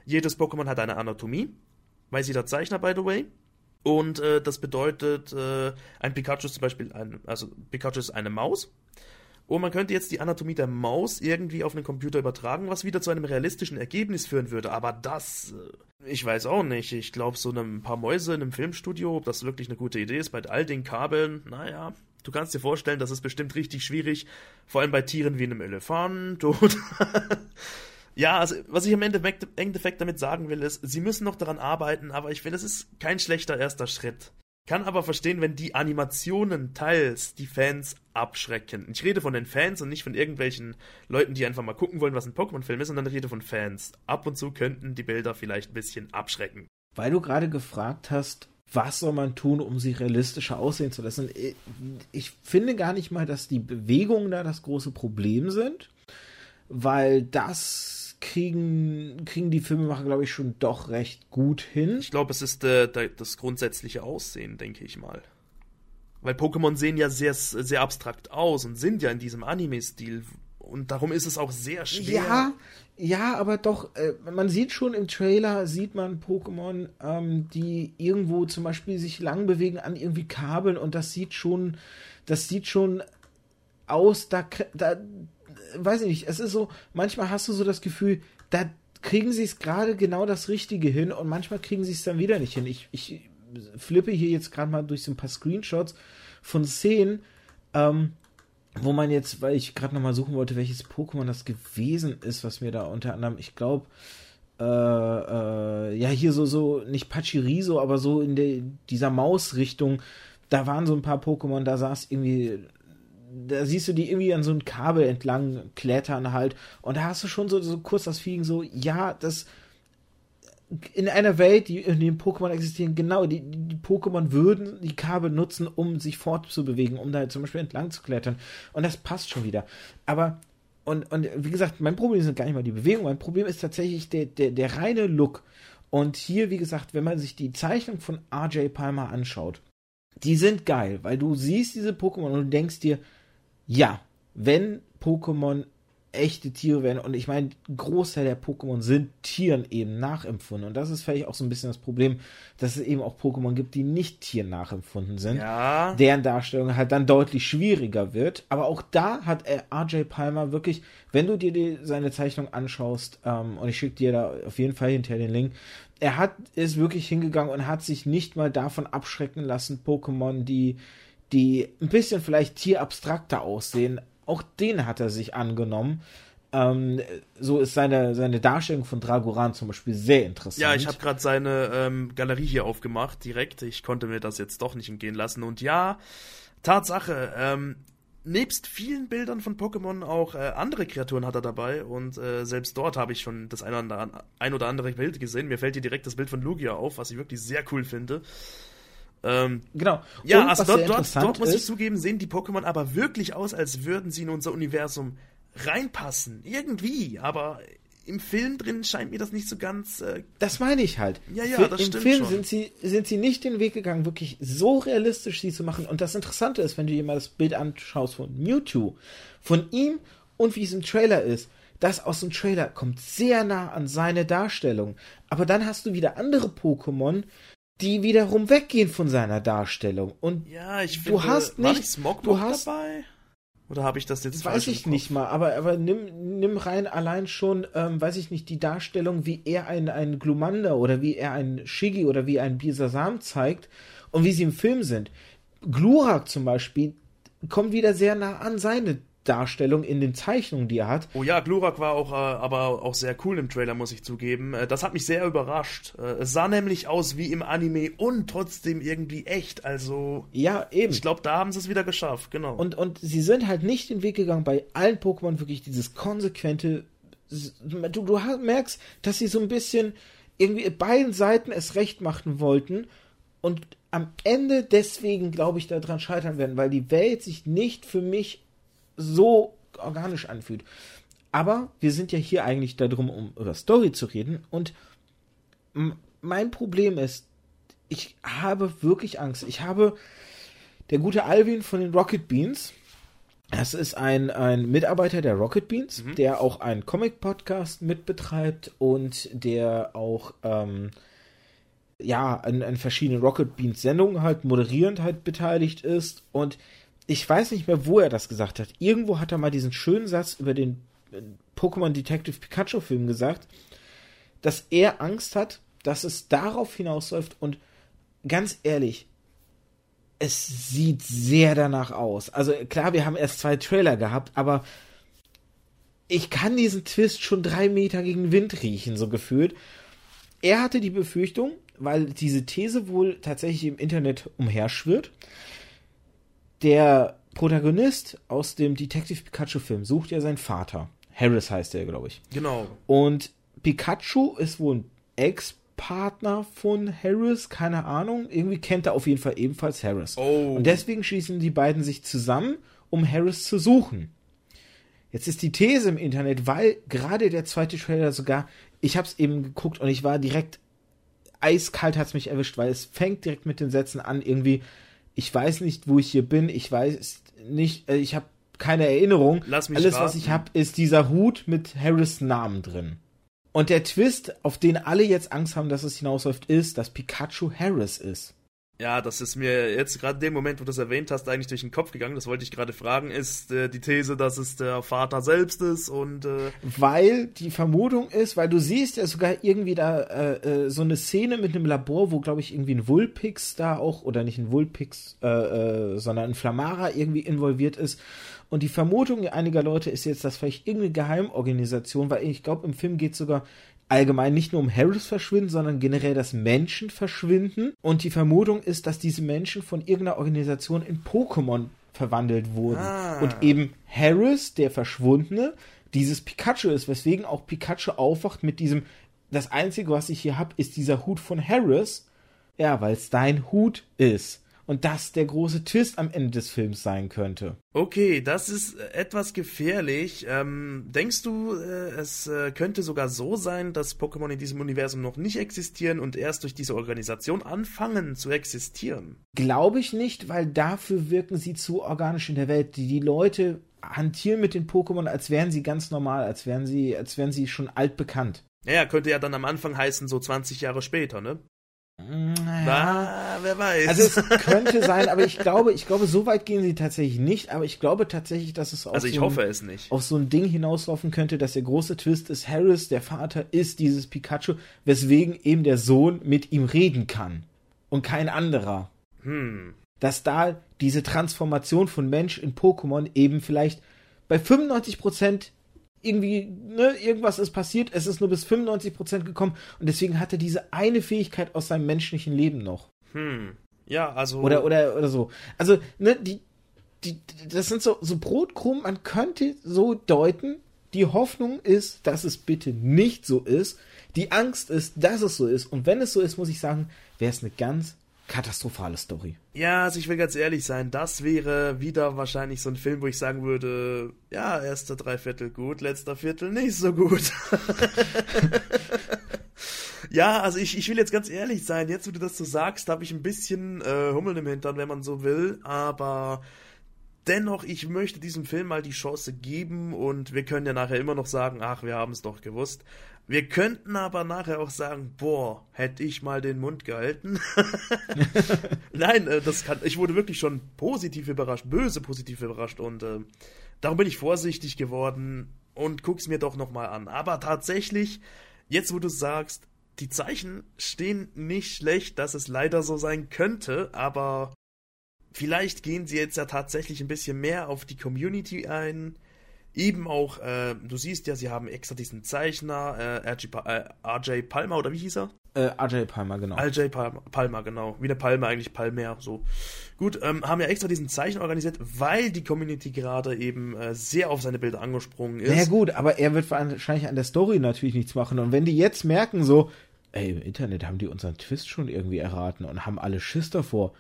jedes Pokémon hat eine Anatomie, weiß jeder Zeichner, by the way, und äh, das bedeutet, äh, ein Pikachu ist zum Beispiel ein, also Pikachu ist eine Maus. Und man könnte jetzt die Anatomie der Maus irgendwie auf einen Computer übertragen, was wieder zu einem realistischen Ergebnis führen würde. Aber das, äh, ich weiß auch nicht. Ich glaube, so ein paar Mäuse in einem Filmstudio, ob das wirklich eine gute Idee ist, bei all den Kabeln, naja, du kannst dir vorstellen, das ist bestimmt richtig schwierig. Vor allem bei Tieren wie einem Elefant oder Ja, also was ich im Endeffekt, damit sagen will, ist, sie müssen noch daran arbeiten, aber ich finde, es ist kein schlechter erster Schritt. Kann aber verstehen, wenn die Animationen teils die Fans abschrecken. Ich rede von den Fans und nicht von irgendwelchen Leuten, die einfach mal gucken wollen, was ein Pokémon-Film ist, sondern ich rede von Fans. Ab und zu könnten die Bilder vielleicht ein bisschen abschrecken. Weil du gerade gefragt hast, was soll man tun, um sie realistischer aussehen zu lassen? Ich finde gar nicht mal, dass die Bewegungen da das große Problem sind, weil das kriegen, kriegen die Filmemacher, glaube ich, schon doch recht gut hin. Ich glaube, es ist äh, das grundsätzliche Aussehen, denke ich mal. Weil Pokémon sehen ja sehr, sehr abstrakt aus und sind ja in diesem Anime-Stil. und darum ist es auch sehr schwer. Ja, ja, aber doch, äh, man sieht schon im Trailer, sieht man Pokémon, ähm, die irgendwo zum Beispiel sich lang bewegen an irgendwie Kabeln und das sieht schon, das sieht schon aus, da, da, weiß ich nicht, es ist so, manchmal hast du so das Gefühl, da kriegen sie es gerade genau das Richtige hin und manchmal kriegen sie es dann wieder nicht hin. Ich, ich flippe hier jetzt gerade mal durch so ein paar Screenshots von Szenen, ähm, wo man jetzt, weil ich gerade nochmal suchen wollte, welches Pokémon das gewesen ist, was mir da unter anderem, ich glaube, äh, äh, ja, hier so, so, nicht Pachiriso, aber so in der, dieser Mausrichtung, da waren so ein paar Pokémon, da saß irgendwie, da siehst du die irgendwie an so ein Kabel entlang klettern halt, und da hast du schon so, so kurz das Feeling so, ja, das, in einer Welt, die in dem Pokémon existieren, genau, die, die Pokémon würden die Kabel nutzen, um sich fortzubewegen, um da zum Beispiel entlang zu klettern. Und das passt schon wieder. Aber, und, und wie gesagt, mein Problem sind gar nicht mal die Bewegung, mein Problem ist tatsächlich der, der, der reine Look. Und hier, wie gesagt, wenn man sich die Zeichnung von RJ Palmer anschaut, die sind geil, weil du siehst diese Pokémon und du denkst dir, ja, wenn Pokémon echte Tiere werden. Und ich meine, Großteil der Pokémon sind Tieren eben nachempfunden. Und das ist vielleicht auch so ein bisschen das Problem, dass es eben auch Pokémon gibt, die nicht Tieren nachempfunden sind. Ja. Deren Darstellung halt dann deutlich schwieriger wird. Aber auch da hat er RJ Palmer wirklich, wenn du dir die, seine Zeichnung anschaust, ähm, und ich schicke dir da auf jeden Fall hinterher den Link, er hat ist wirklich hingegangen und hat sich nicht mal davon abschrecken lassen, Pokémon, die die ein bisschen vielleicht tierabstrakter aussehen, auch den hat er sich angenommen. Ähm, so ist seine, seine Darstellung von Dragoran zum Beispiel sehr interessant. Ja, ich habe gerade seine ähm, Galerie hier aufgemacht, direkt. Ich konnte mir das jetzt doch nicht entgehen lassen. Und ja, Tatsache, ähm, nebst vielen Bildern von Pokémon auch äh, andere Kreaturen hat er dabei. Und äh, selbst dort habe ich schon das ein oder, andere, ein oder andere Bild gesehen. Mir fällt hier direkt das Bild von Lugia auf, was ich wirklich sehr cool finde. Ähm, genau. Ja, Und also dort, dort, dort muss ich zugeben, sehen die Pokémon aber wirklich aus, als würden sie in unser Universum reinpassen. Irgendwie, aber im Film drin scheint mir das nicht so ganz. Äh das meine ich halt. Ja, ja, das Im stimmt Film schon. sind sie sind sie nicht den Weg gegangen, wirklich so realistisch sie zu machen. Und das Interessante ist, wenn du dir mal das Bild anschaust von Mewtwo, von ihm und wie es im Trailer ist. Das aus dem Trailer kommt sehr nah an seine Darstellung. Aber dann hast du wieder andere Pokémon, die wiederum weggehen von seiner Darstellung. Und ja, ich du finde, hast war nicht, Smog du hast, dabei? Oder habe ich das jetzt weiß ich nicht mal, aber, aber nimm, nimm rein allein schon, ähm, weiß ich nicht, die Darstellung, wie er ein, ein Glumanda oder wie er ein Shiggy oder wie ein Bisasam zeigt und wie sie im Film sind. Glurak zum Beispiel kommt wieder sehr nah an seine Darstellung in den Zeichnungen, die er hat. Oh ja, Glurak war auch, äh, aber auch sehr cool im Trailer, muss ich zugeben. Äh, das hat mich sehr überrascht. Äh, es sah nämlich aus wie im Anime und trotzdem irgendwie echt. Also, Ja, eben. ich glaube, da haben sie es wieder geschafft, genau. Und, und sie sind halt nicht den Weg gegangen, bei allen Pokémon wirklich dieses konsequente. Du, du merkst, dass sie so ein bisschen irgendwie beiden Seiten es recht machen wollten und am Ende deswegen, glaube ich, daran scheitern werden, weil die Welt sich nicht für mich so organisch anfühlt. Aber wir sind ja hier eigentlich darum, um über Story zu reden. Und mein Problem ist, ich habe wirklich Angst. Ich habe der gute Alvin von den Rocket Beans. Das ist ein, ein Mitarbeiter der Rocket Beans, der auch einen Comic-Podcast mitbetreibt und der auch ähm, ja an, an verschiedenen Rocket Beans Sendungen halt moderierend halt beteiligt ist. Und ich weiß nicht mehr, wo er das gesagt hat. Irgendwo hat er mal diesen schönen Satz über den äh, Pokémon Detective Pikachu Film gesagt, dass er Angst hat, dass es darauf hinausläuft und ganz ehrlich, es sieht sehr danach aus. Also klar, wir haben erst zwei Trailer gehabt, aber ich kann diesen Twist schon drei Meter gegen Wind riechen, so gefühlt. Er hatte die Befürchtung, weil diese These wohl tatsächlich im Internet umherschwirrt. Der Protagonist aus dem Detective Pikachu Film sucht ja seinen Vater. Harris heißt er, glaube ich. genau. Und Pikachu ist wohl ein Ex-Partner von Harris, keine Ahnung. Irgendwie kennt er auf jeden Fall ebenfalls Harris. Oh. Und deswegen schließen die beiden sich zusammen, um Harris zu suchen. Jetzt ist die These im Internet, weil gerade der zweite Trailer sogar, ich habe es eben geguckt und ich war direkt eiskalt hat's mich erwischt, weil es fängt direkt mit den Sätzen an, irgendwie, ich weiß nicht, wo ich hier bin, ich weiß nicht, äh, ich habe keine Erinnerung. Lass mich Alles, raten. was ich habe, ist dieser Hut mit Harris Namen drin. Und der Twist, auf den alle jetzt Angst haben, dass es hinausläuft, ist, dass Pikachu Harris ist. Ja, das ist mir jetzt gerade dem Moment, wo du das erwähnt hast, eigentlich durch den Kopf gegangen. Das wollte ich gerade fragen. Ist äh, die These, dass es der Vater selbst ist und äh, Weil die Vermutung ist, weil du siehst ja sogar irgendwie da äh, äh, so eine Szene mit einem Labor, wo, glaube ich, irgendwie ein Vulpix da auch, oder nicht ein Vulpix, äh, äh, sondern ein Flamara irgendwie involviert ist. Und die Vermutung einiger Leute ist jetzt, dass vielleicht irgendeine Geheimorganisation, weil ich glaube, im Film geht sogar allgemein nicht nur um Harris verschwinden, sondern generell, dass Menschen verschwinden. Und die Vermutung ist, dass diese Menschen von irgendeiner Organisation in Pokémon verwandelt wurden. Ah. Und eben Harris, der Verschwundene, dieses Pikachu ist, weswegen auch Pikachu aufwacht mit diesem, das Einzige, was ich hier habe, ist dieser Hut von Harris. Ja, weil es dein Hut ist. Und das der große Twist am Ende des Films sein könnte. Okay, das ist etwas gefährlich. Ähm, denkst du, äh, es äh, könnte sogar so sein, dass Pokémon in diesem Universum noch nicht existieren und erst durch diese Organisation anfangen zu existieren? Glaube ich nicht, weil dafür wirken sie zu organisch in der Welt. Die, die Leute hantieren mit den Pokémon, als wären sie ganz normal, als wären sie, als wären sie schon altbekannt. Naja, könnte ja dann am Anfang heißen, so 20 Jahre später, ne? Na, wer weiß. Also es könnte sein, aber ich glaube, ich glaube, so weit gehen sie tatsächlich nicht, aber ich glaube tatsächlich, dass es auf, also ich so, hoffe ein, es nicht. auf so ein Ding hinauslaufen könnte, dass der große Twist ist, Harris, der Vater, ist dieses Pikachu, weswegen eben der Sohn mit ihm reden kann. Und kein anderer. Hm. Dass da diese Transformation von Mensch in Pokémon eben vielleicht bei 95% irgendwie, ne, irgendwas ist passiert, es ist nur bis 95% gekommen und deswegen hat er diese eine Fähigkeit aus seinem menschlichen Leben noch. Hm. Ja, also. Oder, oder, oder so. Also, ne, die, die, das sind so, so Brotkrumen, man könnte so deuten, die Hoffnung ist, dass es bitte nicht so ist. Die Angst ist, dass es so ist. Und wenn es so ist, muss ich sagen, wäre es eine ganz katastrophale Story. Ja, also ich will ganz ehrlich sein, das wäre wieder wahrscheinlich so ein Film, wo ich sagen würde, ja, erster Dreiviertel gut, letzter Viertel nicht so gut. *laughs* ja, also ich, ich will jetzt ganz ehrlich sein, jetzt wo du das so sagst, habe ich ein bisschen äh, Hummeln im Hintern, wenn man so will, aber dennoch, ich möchte diesem Film mal die Chance geben und wir können ja nachher immer noch sagen, ach, wir haben es doch gewusst. Wir könnten aber nachher auch sagen, boah, hätte ich mal den Mund gehalten. *laughs* Nein, äh, das kann, ich wurde wirklich schon positiv überrascht, böse positiv überrascht und äh, darum bin ich vorsichtig geworden und guck's mir doch nochmal an. Aber tatsächlich, jetzt wo du sagst, die Zeichen stehen nicht schlecht, dass es leider so sein könnte, aber vielleicht gehen sie jetzt ja tatsächlich ein bisschen mehr auf die Community ein. Eben auch, äh, du siehst ja, sie haben extra diesen Zeichner, äh, RG, Pa- äh, RJ Palmer, oder wie hieß er? Äh, RJ Palmer, genau. RJ Palmer, Palmer, genau. Wie eine Palme eigentlich, Palmer, so. Gut, ähm, haben ja extra diesen Zeichen organisiert, weil die Community gerade eben äh, sehr auf seine Bilder angesprungen ist. Ja gut, aber er wird wahrscheinlich an der Story natürlich nichts machen. Und wenn die jetzt merken so, ey, im Internet haben die unseren Twist schon irgendwie erraten und haben alle Schiss davor.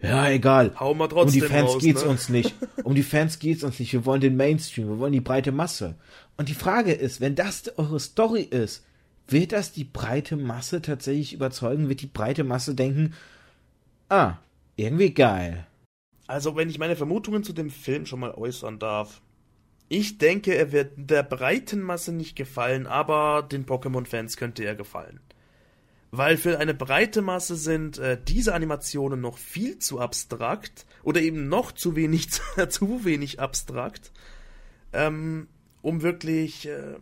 Ja, egal. Wir Um trotzdem die Fans raus, geht's ne? uns nicht. *laughs* Um die Fans geht's uns nicht. Wir wollen den Mainstream, wir wollen die breite Masse. Und die Frage ist, wenn das eure Story ist, wird das die breite Masse tatsächlich überzeugen? Wird die breite Masse denken, ah, irgendwie geil. Also, wenn ich meine Vermutungen zu dem Film schon mal äußern darf. Ich denke, er wird der breiten Masse nicht gefallen, aber den Pokémon-Fans könnte er gefallen. Weil für eine breite Masse sind äh, diese Animationen noch viel zu abstrakt oder eben noch zu wenig, *laughs* zu wenig abstrakt, ähm, um wirklich, äh,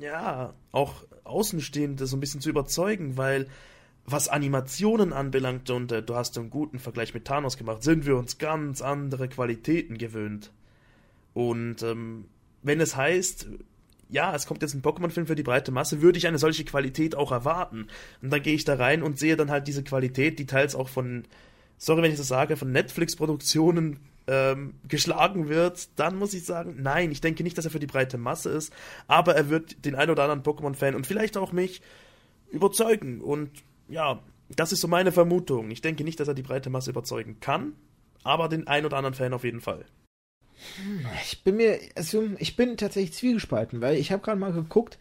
ja, auch Außenstehende so ein bisschen zu überzeugen, weil was Animationen anbelangt, und äh, du hast einen guten Vergleich mit Thanos gemacht, sind wir uns ganz andere Qualitäten gewöhnt. Und ähm, wenn es heißt, ja, es kommt jetzt ein Pokémon-Film für die breite Masse, würde ich eine solche Qualität auch erwarten. Und dann gehe ich da rein und sehe dann halt diese Qualität, die teils auch von, sorry, wenn ich das sage, von Netflix-Produktionen ähm, geschlagen wird, dann muss ich sagen, nein, ich denke nicht, dass er für die breite Masse ist, aber er wird den ein oder anderen Pokémon-Fan und vielleicht auch mich überzeugen. Und ja, das ist so meine Vermutung. Ich denke nicht, dass er die breite Masse überzeugen kann, aber den ein oder anderen Fan auf jeden Fall. Ich bin mir, also ich bin tatsächlich zwiegespalten, weil ich habe gerade mal geguckt,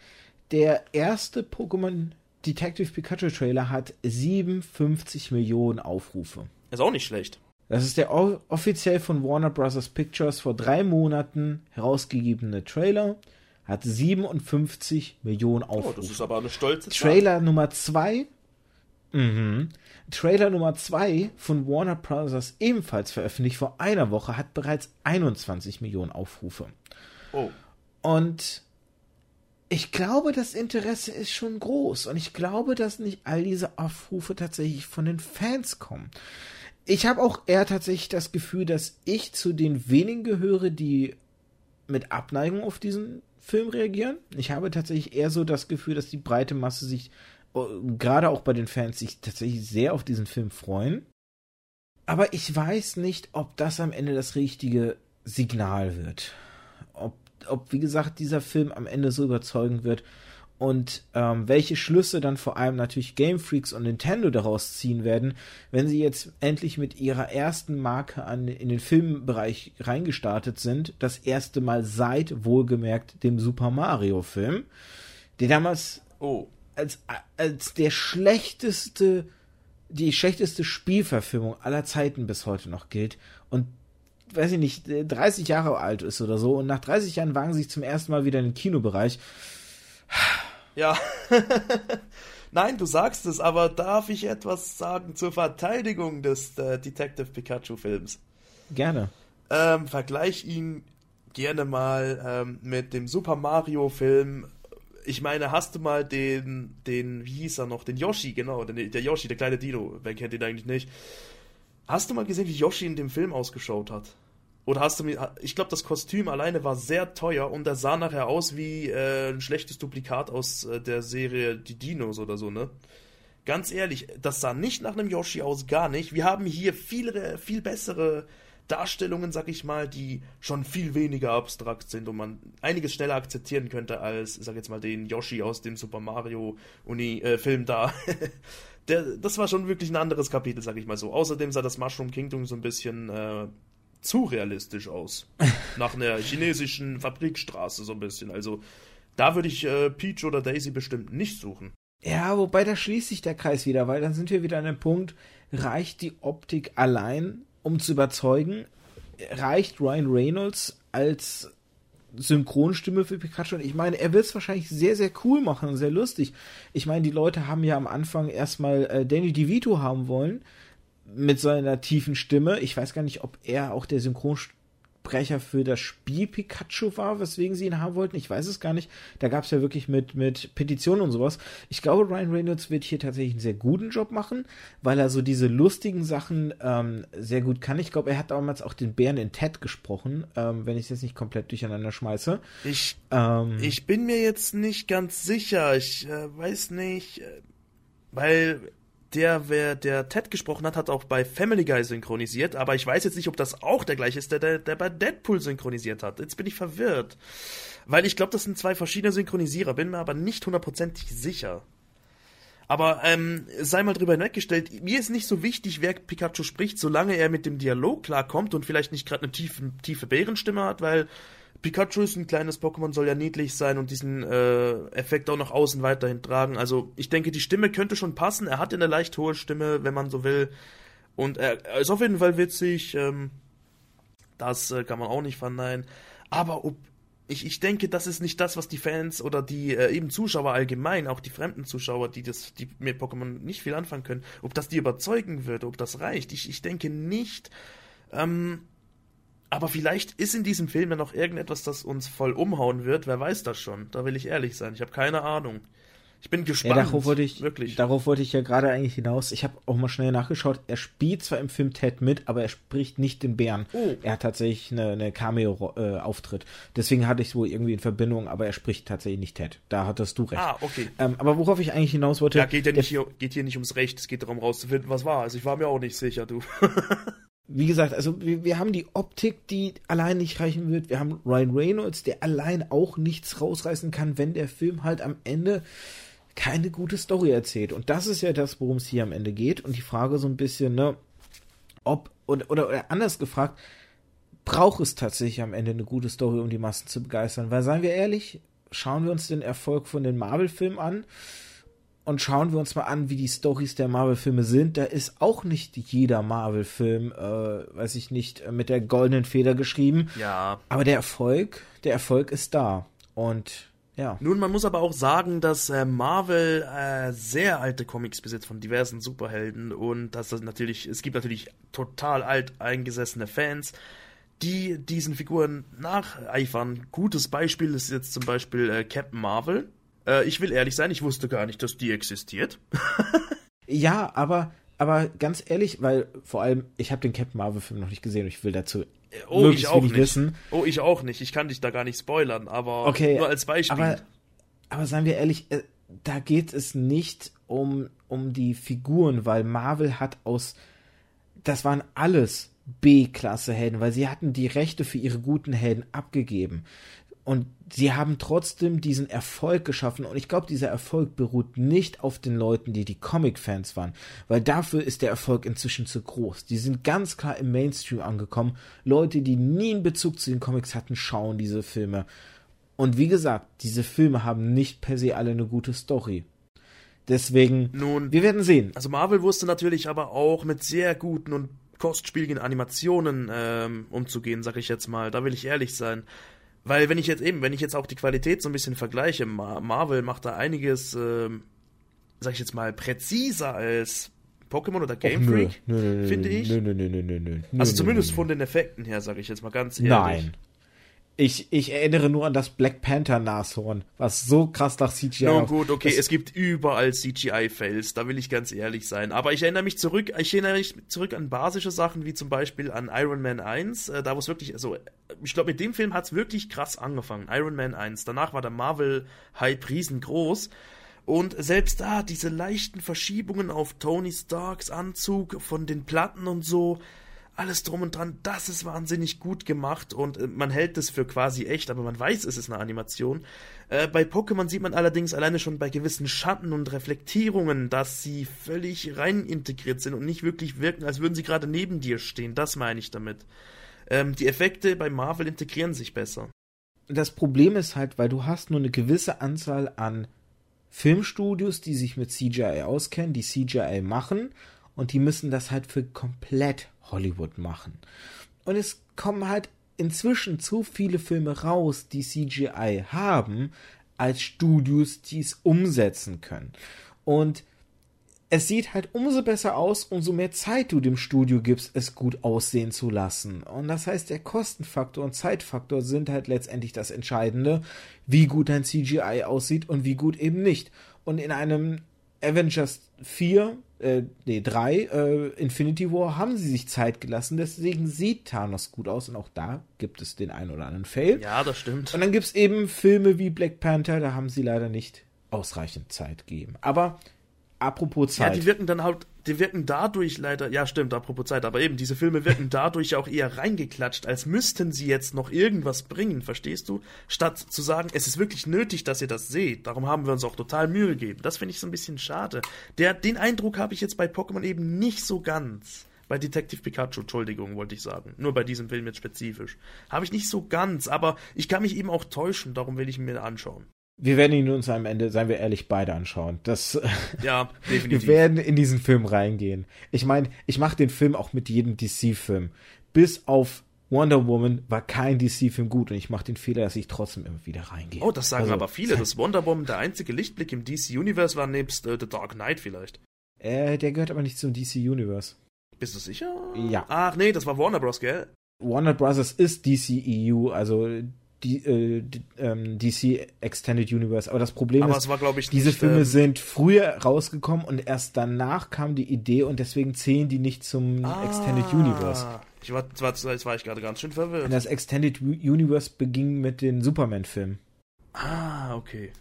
der erste Pokémon Detective Pikachu Trailer hat 57 Millionen Aufrufe. Ist auch nicht schlecht. Das ist der offiziell von Warner Bros. Pictures vor drei Monaten herausgegebene Trailer. Hat 57 Millionen Aufrufe. Oh, das ist aber eine stolze Zahl. Trailer Nummer zwei. Mhm. Trailer Nummer zwei von Warner Bros. ebenfalls veröffentlicht vor einer Woche hat bereits 21 Millionen Aufrufe. Oh. Und ich glaube, das Interesse ist schon groß und ich glaube, dass nicht all diese Aufrufe tatsächlich von den Fans kommen. Ich habe auch eher tatsächlich das Gefühl, dass ich zu den wenigen gehöre, die mit Abneigung auf diesen Film reagieren. Ich habe tatsächlich eher so das Gefühl, dass die breite Masse sich, gerade auch bei den Fans, sich tatsächlich sehr auf diesen Film freuen. Aber ich weiß nicht, ob das am Ende das richtige Signal wird. Ob ob, wie gesagt, dieser Film am Ende so überzeugend wird und ähm, welche Schlüsse dann vor allem natürlich Game Freaks und Nintendo daraus ziehen werden, wenn sie jetzt endlich mit ihrer ersten Marke an, in den Filmbereich reingestartet sind, das erste Mal seit wohlgemerkt dem Super Mario Film, der damals oh. Als, als der schlechteste, die schlechteste Spielverfilmung aller Zeiten bis heute noch gilt und weiß ich nicht, 30 Jahre alt ist oder so und nach 30 Jahren wagen sie sich zum ersten Mal wieder in den Kinobereich. Ja. *laughs* Nein, du sagst es, aber darf ich etwas sagen zur Verteidigung des äh, Detective Pikachu Films? Gerne. Ähm, vergleich ihn gerne mal ähm, mit dem Super Mario Film. Ich meine, hast du mal den, den, wie hieß er noch, den Yoshi, genau, den, der Yoshi, der kleine Dino, wer kennt ihn eigentlich nicht? Hast du mal gesehen, wie Yoshi in dem Film ausgeschaut hat? Oder hast du mir. Ich glaube, das Kostüm alleine war sehr teuer und er sah nachher aus wie äh, ein schlechtes Duplikat aus äh, der Serie Die Dinos oder so, ne? Ganz ehrlich, das sah nicht nach einem Yoshi aus, gar nicht. Wir haben hier viel, viel bessere Darstellungen, sag ich mal, die schon viel weniger abstrakt sind und man einiges schneller akzeptieren könnte als, sag jetzt mal, den Yoshi aus dem Super Mario Uni äh, da. *laughs* der, das war schon wirklich ein anderes Kapitel, sag ich mal so. Außerdem sah das Mushroom Kingdom so ein bisschen äh, zu realistisch aus. *laughs* Nach einer chinesischen Fabrikstraße so ein bisschen. Also da würde ich äh, Peach oder Daisy bestimmt nicht suchen. Ja, wobei da schließt sich der Kreis wieder, weil dann sind wir wieder an dem Punkt, reicht die Optik allein, um zu überzeugen? Reicht Ryan Reynolds als Synchronstimme für Pikachu. Und ich meine, er wird es wahrscheinlich sehr, sehr cool machen und sehr lustig. Ich meine, die Leute haben ja am Anfang erstmal äh, Danny DeVito haben wollen mit seiner tiefen Stimme. Ich weiß gar nicht, ob er auch der Synchronsprecher Sprecher für das Spiel Pikachu war, weswegen sie ihn haben wollten. Ich weiß es gar nicht. Da gab es ja wirklich mit, mit Petitionen und sowas. Ich glaube, Ryan Reynolds wird hier tatsächlich einen sehr guten Job machen, weil er so diese lustigen Sachen ähm, sehr gut kann. Ich glaube, er hat damals auch den Bären in Ted gesprochen, ähm, wenn ich es jetzt nicht komplett durcheinander schmeiße. Ich, ähm, ich bin mir jetzt nicht ganz sicher. Ich äh, weiß nicht, äh, weil der, wer der Ted gesprochen hat, hat auch bei Family Guy synchronisiert, aber ich weiß jetzt nicht, ob das auch der gleiche ist, der, der, der bei Deadpool synchronisiert hat. Jetzt bin ich verwirrt. Weil ich glaube, das sind zwei verschiedene Synchronisierer, bin mir aber nicht hundertprozentig sicher. Aber ähm, sei mal drüber hinweggestellt, mir ist nicht so wichtig, wer Pikachu spricht, solange er mit dem Dialog klarkommt und vielleicht nicht gerade eine tiefe, tiefe Bärenstimme hat, weil Pikachu ist ein kleines Pokémon, soll ja niedlich sein und diesen äh, Effekt auch nach außen weiterhin tragen. Also ich denke, die Stimme könnte schon passen. Er hat eine leicht hohe Stimme, wenn man so will. Und er, er ist auf jeden Fall witzig. Ähm, das äh, kann man auch nicht verneinen. Aber ob, ich, ich denke, das ist nicht das, was die Fans oder die äh, eben Zuschauer allgemein, auch die fremden Zuschauer, die das, die mit Pokémon nicht viel anfangen können, ob das die überzeugen wird, ob das reicht. Ich, ich denke nicht. Ähm, aber vielleicht ist in diesem Film ja noch irgendetwas, das uns voll umhauen wird. Wer weiß das schon? Da will ich ehrlich sein. Ich habe keine Ahnung. Ich bin gespannt. Ja, darauf wollte ich, wirklich. Darauf wollte ich ja gerade eigentlich hinaus. Ich habe auch mal schnell nachgeschaut. Er spielt zwar im Film Ted mit, aber er spricht nicht den Bären. Oh. Er hat tatsächlich eine, eine Cameo-Auftritt. Deswegen hatte ich es wohl irgendwie in Verbindung, aber er spricht tatsächlich nicht Ted. Da hattest du recht. Ah, okay. Ähm, aber worauf ich eigentlich hinaus wollte. Ja, geht ja nicht hier, geht hier nicht ums Recht. Es geht darum rauszufinden, was war. Also ich war mir auch nicht sicher, du. *laughs* wie gesagt, also wir, wir, haben die Optik, die allein nicht reichen wird. Wir haben Ryan Reynolds, der allein auch nichts rausreißen kann, wenn der Film halt am Ende keine gute Story erzählt. Und das ist ja das, worum es hier am Ende geht. Und die Frage so ein bisschen, ne, ob, oder, oder, oder anders gefragt, braucht es tatsächlich am Ende eine gute Story, um die Massen zu begeistern? Weil, seien wir ehrlich, schauen wir uns den Erfolg von den Marvel-Filmen an und schauen wir uns mal an, wie die Stories der Marvel-Filme sind. Da ist auch nicht jeder Marvel-Film, äh, weiß ich nicht, mit der goldenen Feder geschrieben. Ja. Aber der Erfolg, der Erfolg ist da. Und ja. Nun, man muss aber auch sagen, dass äh, Marvel äh, sehr alte Comics besitzt von diversen Superhelden und dass das natürlich, es gibt natürlich total alt eingesessene Fans, die diesen Figuren nacheifern. Gutes Beispiel ist jetzt zum Beispiel äh, Captain Marvel äh, ich will ehrlich sein, ich wusste gar nicht, dass die existiert. *laughs* ja, aber, aber ganz ehrlich, weil vor allem, ich habe den Captain Marvel-Film noch nicht gesehen und ich will dazu oh, ich auch nicht. wissen. Oh, ich auch nicht. Ich kann dich da gar nicht spoilern, aber okay, nur als Beispiel. Aber, aber seien wir ehrlich, äh, da geht es nicht um, um die Figuren, weil Marvel hat aus. Das waren alles B-Klasse-Helden, weil sie hatten die Rechte für ihre guten Helden abgegeben. Und sie haben trotzdem diesen Erfolg geschaffen. Und ich glaube, dieser Erfolg beruht nicht auf den Leuten, die die Comic-Fans waren, weil dafür ist der Erfolg inzwischen zu groß. Die sind ganz klar im Mainstream angekommen. Leute, die nie einen Bezug zu den Comics hatten, schauen diese Filme. Und wie gesagt, diese Filme haben nicht per se alle eine gute Story. Deswegen, Nun, wir werden sehen. Also Marvel wusste natürlich aber auch mit sehr guten und kostspieligen Animationen ähm, umzugehen, sag ich jetzt mal. Da will ich ehrlich sein. Weil wenn ich jetzt eben, wenn ich jetzt auch die Qualität so ein bisschen vergleiche, Marvel macht da einiges, äh, sag ich jetzt mal, präziser als Pokémon oder Game Freak, finde ich. Nö, nö, nö, nö, nö, nö. Also zumindest von den Effekten her, sag ich jetzt mal ganz ehrlich. Nein. Ich, ich erinnere nur an das Black Panther Nashorn, was so krass nach CGI No gut, okay, es gibt überall CGI-Fails, da will ich ganz ehrlich sein. Aber ich erinnere mich zurück, ich erinnere mich zurück an basische Sachen, wie zum Beispiel an Iron Man 1, äh, da wo es wirklich, also ich glaube, mit dem Film hat es wirklich krass angefangen, Iron Man 1. Danach war der Marvel-Hype riesengroß. Und selbst da, diese leichten Verschiebungen auf Tony Starks Anzug von den Platten und so, alles drum und dran, das ist wahnsinnig gut gemacht und äh, man hält es für quasi echt, aber man weiß, es ist eine Animation. Äh, bei Pokémon sieht man allerdings alleine schon bei gewissen Schatten und Reflektierungen, dass sie völlig rein integriert sind und nicht wirklich wirken, als würden sie gerade neben dir stehen. Das meine ich damit. Ähm, die Effekte bei Marvel integrieren sich besser. Das Problem ist halt, weil du hast nur eine gewisse Anzahl an Filmstudios, die sich mit CGI auskennen, die CGI machen und die müssen das halt für komplett Hollywood machen. Und es kommen halt inzwischen zu viele Filme raus, die CGI haben, als Studios, die es umsetzen können. Und es sieht halt umso besser aus, umso mehr Zeit du dem Studio gibst, es gut aussehen zu lassen. Und das heißt, der Kostenfaktor und Zeitfaktor sind halt letztendlich das Entscheidende, wie gut dein CGI aussieht und wie gut eben nicht. Und in einem Avengers 4 äh, nee, 3, äh, Infinity War, haben sie sich Zeit gelassen, deswegen sieht Thanos gut aus und auch da gibt es den einen oder anderen Fail. Ja, das stimmt. Und dann gibt es eben Filme wie Black Panther, da haben sie leider nicht ausreichend Zeit gegeben. Aber apropos Zeit. Ja, die wirken dann halt die wirken dadurch leider, ja stimmt, apropos Zeit, aber eben, diese Filme wirken dadurch auch eher reingeklatscht, als müssten sie jetzt noch irgendwas bringen, verstehst du? Statt zu sagen, es ist wirklich nötig, dass ihr das seht, darum haben wir uns auch total Mühe gegeben. Das finde ich so ein bisschen schade. Der, den Eindruck habe ich jetzt bei Pokémon eben nicht so ganz. Bei Detective Pikachu, Entschuldigung, wollte ich sagen. Nur bei diesem Film jetzt spezifisch. Habe ich nicht so ganz, aber ich kann mich eben auch täuschen, darum will ich ihn mir anschauen. Wir werden ihn uns am Ende, seien wir ehrlich, beide anschauen. Das, *laughs* ja, definitiv. Wir werden in diesen Film reingehen. Ich meine, ich mache den Film auch mit jedem DC-Film. Bis auf Wonder Woman war kein DC-Film gut und ich mache den Fehler, dass ich trotzdem immer wieder reingehe. Oh, das sagen also, aber viele, *laughs* dass Wonder Woman der einzige Lichtblick im DC-Universe war, nebst äh, The Dark Knight vielleicht. Äh, der gehört aber nicht zum DC-Universe. Bist du sicher? Ja. Ach nee, das war Warner Bros., gell? Warner Bros. ist DCEU, also die, äh, die, ähm, DC Extended Universe. Aber das Problem Aber ist, war, ich, diese nicht, Filme ähm, sind früher rausgekommen und erst danach kam die Idee und deswegen zählen die nicht zum ah, Extended Universe. Ich war, war, jetzt war ich gerade ganz schön verwirrt. Und das Extended Universe beging mit den Superman-Filmen. Ah, okay.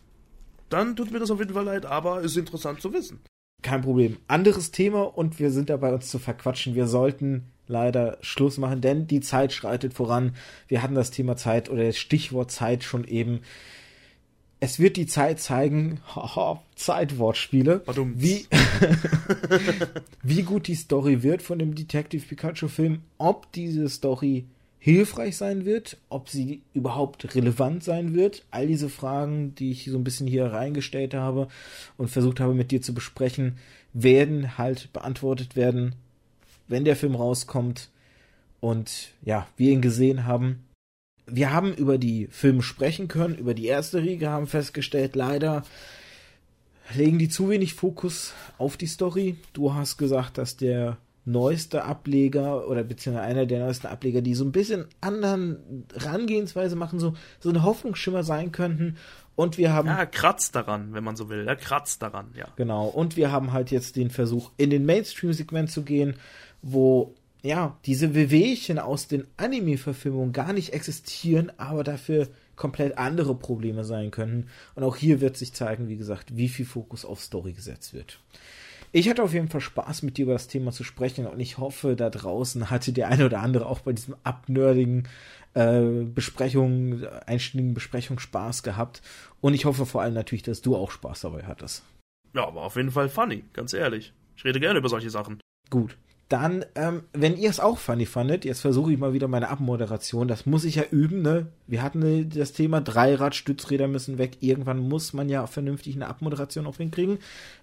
Dann tut mir das auf jeden Fall leid, aber ist interessant zu wissen. Kein Problem. Anderes Thema und wir sind dabei, uns zu verquatschen. Wir sollten leider Schluss machen, denn die Zeit schreitet voran. Wir hatten das Thema Zeit oder das Stichwort Zeit schon eben. Es wird die Zeit zeigen, *laughs* haha, Zeitwortspiele, wie, *laughs* wie gut die Story wird von dem Detective Pikachu Film, ob diese Story hilfreich sein wird, ob sie überhaupt relevant sein wird. All diese Fragen, die ich so ein bisschen hier reingestellt habe und versucht habe mit dir zu besprechen, werden halt beantwortet werden, wenn der Film rauskommt und ja, wir ihn gesehen haben. Wir haben über die Filme sprechen können, über die erste Riege haben festgestellt, leider legen die zu wenig Fokus auf die Story. Du hast gesagt, dass der neueste Ableger oder beziehungsweise einer der neuesten Ableger, die so ein bisschen anderen Rangehensweise machen, so, so eine Hoffnungsschimmer sein könnten. Und wir haben. Ja, kratzt daran, wenn man so will. Er kratzt daran, ja. Genau. Und wir haben halt jetzt den Versuch, in den Mainstream-Segment zu gehen, wo, ja, diese Wehwehchen aus den Anime-Verfilmungen gar nicht existieren, aber dafür komplett andere Probleme sein können. Und auch hier wird sich zeigen, wie gesagt, wie viel Fokus auf Story gesetzt wird. Ich hatte auf jeden Fall Spaß, mit dir über das Thema zu sprechen und ich hoffe, da draußen hatte der eine oder andere auch bei diesem abnerdigen äh, Besprechung, einstündigen Besprechung Spaß gehabt. Und ich hoffe vor allem natürlich, dass du auch Spaß dabei hattest. Ja, aber auf jeden Fall funny, ganz ehrlich. Ich rede gerne über solche Sachen. Gut. Dann, ähm, wenn ihr es auch funny fandet, jetzt versuche ich mal wieder meine Abmoderation. Das muss ich ja üben, ne? Wir hatten das Thema Dreirad-Stützräder müssen weg. Irgendwann muss man ja vernünftig eine Abmoderation auch hinkriegen.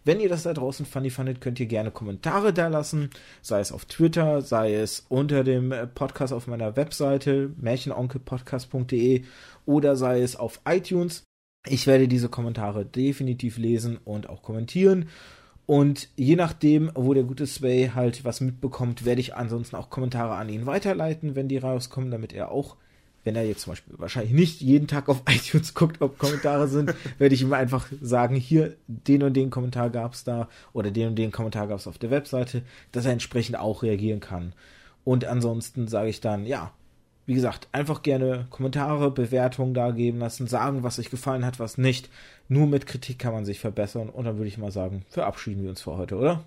Wenn ihr das da draußen funny fandet, könnt ihr gerne Kommentare da lassen. Sei es auf Twitter, sei es unter dem äh, Podcast auf meiner Webseite märchenonkelpodcast.de oder sei es auf iTunes. Ich werde diese Kommentare definitiv lesen und auch kommentieren. Und je nachdem, wo der gute Sway halt was mitbekommt, werde ich ansonsten auch Kommentare an ihn weiterleiten, wenn die rauskommen, damit er auch, wenn er jetzt zum Beispiel wahrscheinlich nicht jeden Tag auf *laughs* iTunes guckt, ob Kommentare sind, *laughs* werde ich ihm einfach sagen, hier, den und den Kommentar gab es da oder den und den Kommentar gab es auf der Webseite, dass er entsprechend auch reagieren kann. Und ansonsten sage ich dann, ja, wie gesagt, einfach gerne Kommentare, Bewertungen da geben lassen, sagen, was euch gefallen hat, was nicht. Nur mit Kritik kann man sich verbessern. Und dann würde ich mal sagen, verabschieden wir uns für heute, oder?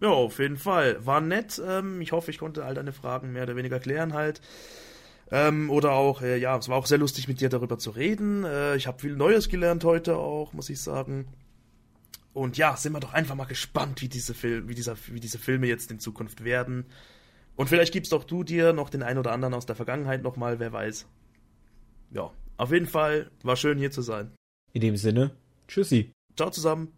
Ja, auf jeden Fall. War nett. Ähm, ich hoffe, ich konnte all deine Fragen mehr oder weniger klären halt. Ähm, oder auch, äh, ja, es war auch sehr lustig mit dir darüber zu reden. Äh, ich habe viel Neues gelernt heute auch, muss ich sagen. Und ja, sind wir doch einfach mal gespannt, wie diese, Fil wie dieser, wie diese Filme jetzt in Zukunft werden. Und vielleicht gibst auch du dir noch den einen oder anderen aus der Vergangenheit nochmal, wer weiß. Ja, auf jeden Fall war schön hier zu sein. In dem Sinne, tschüssi. Ciao zusammen.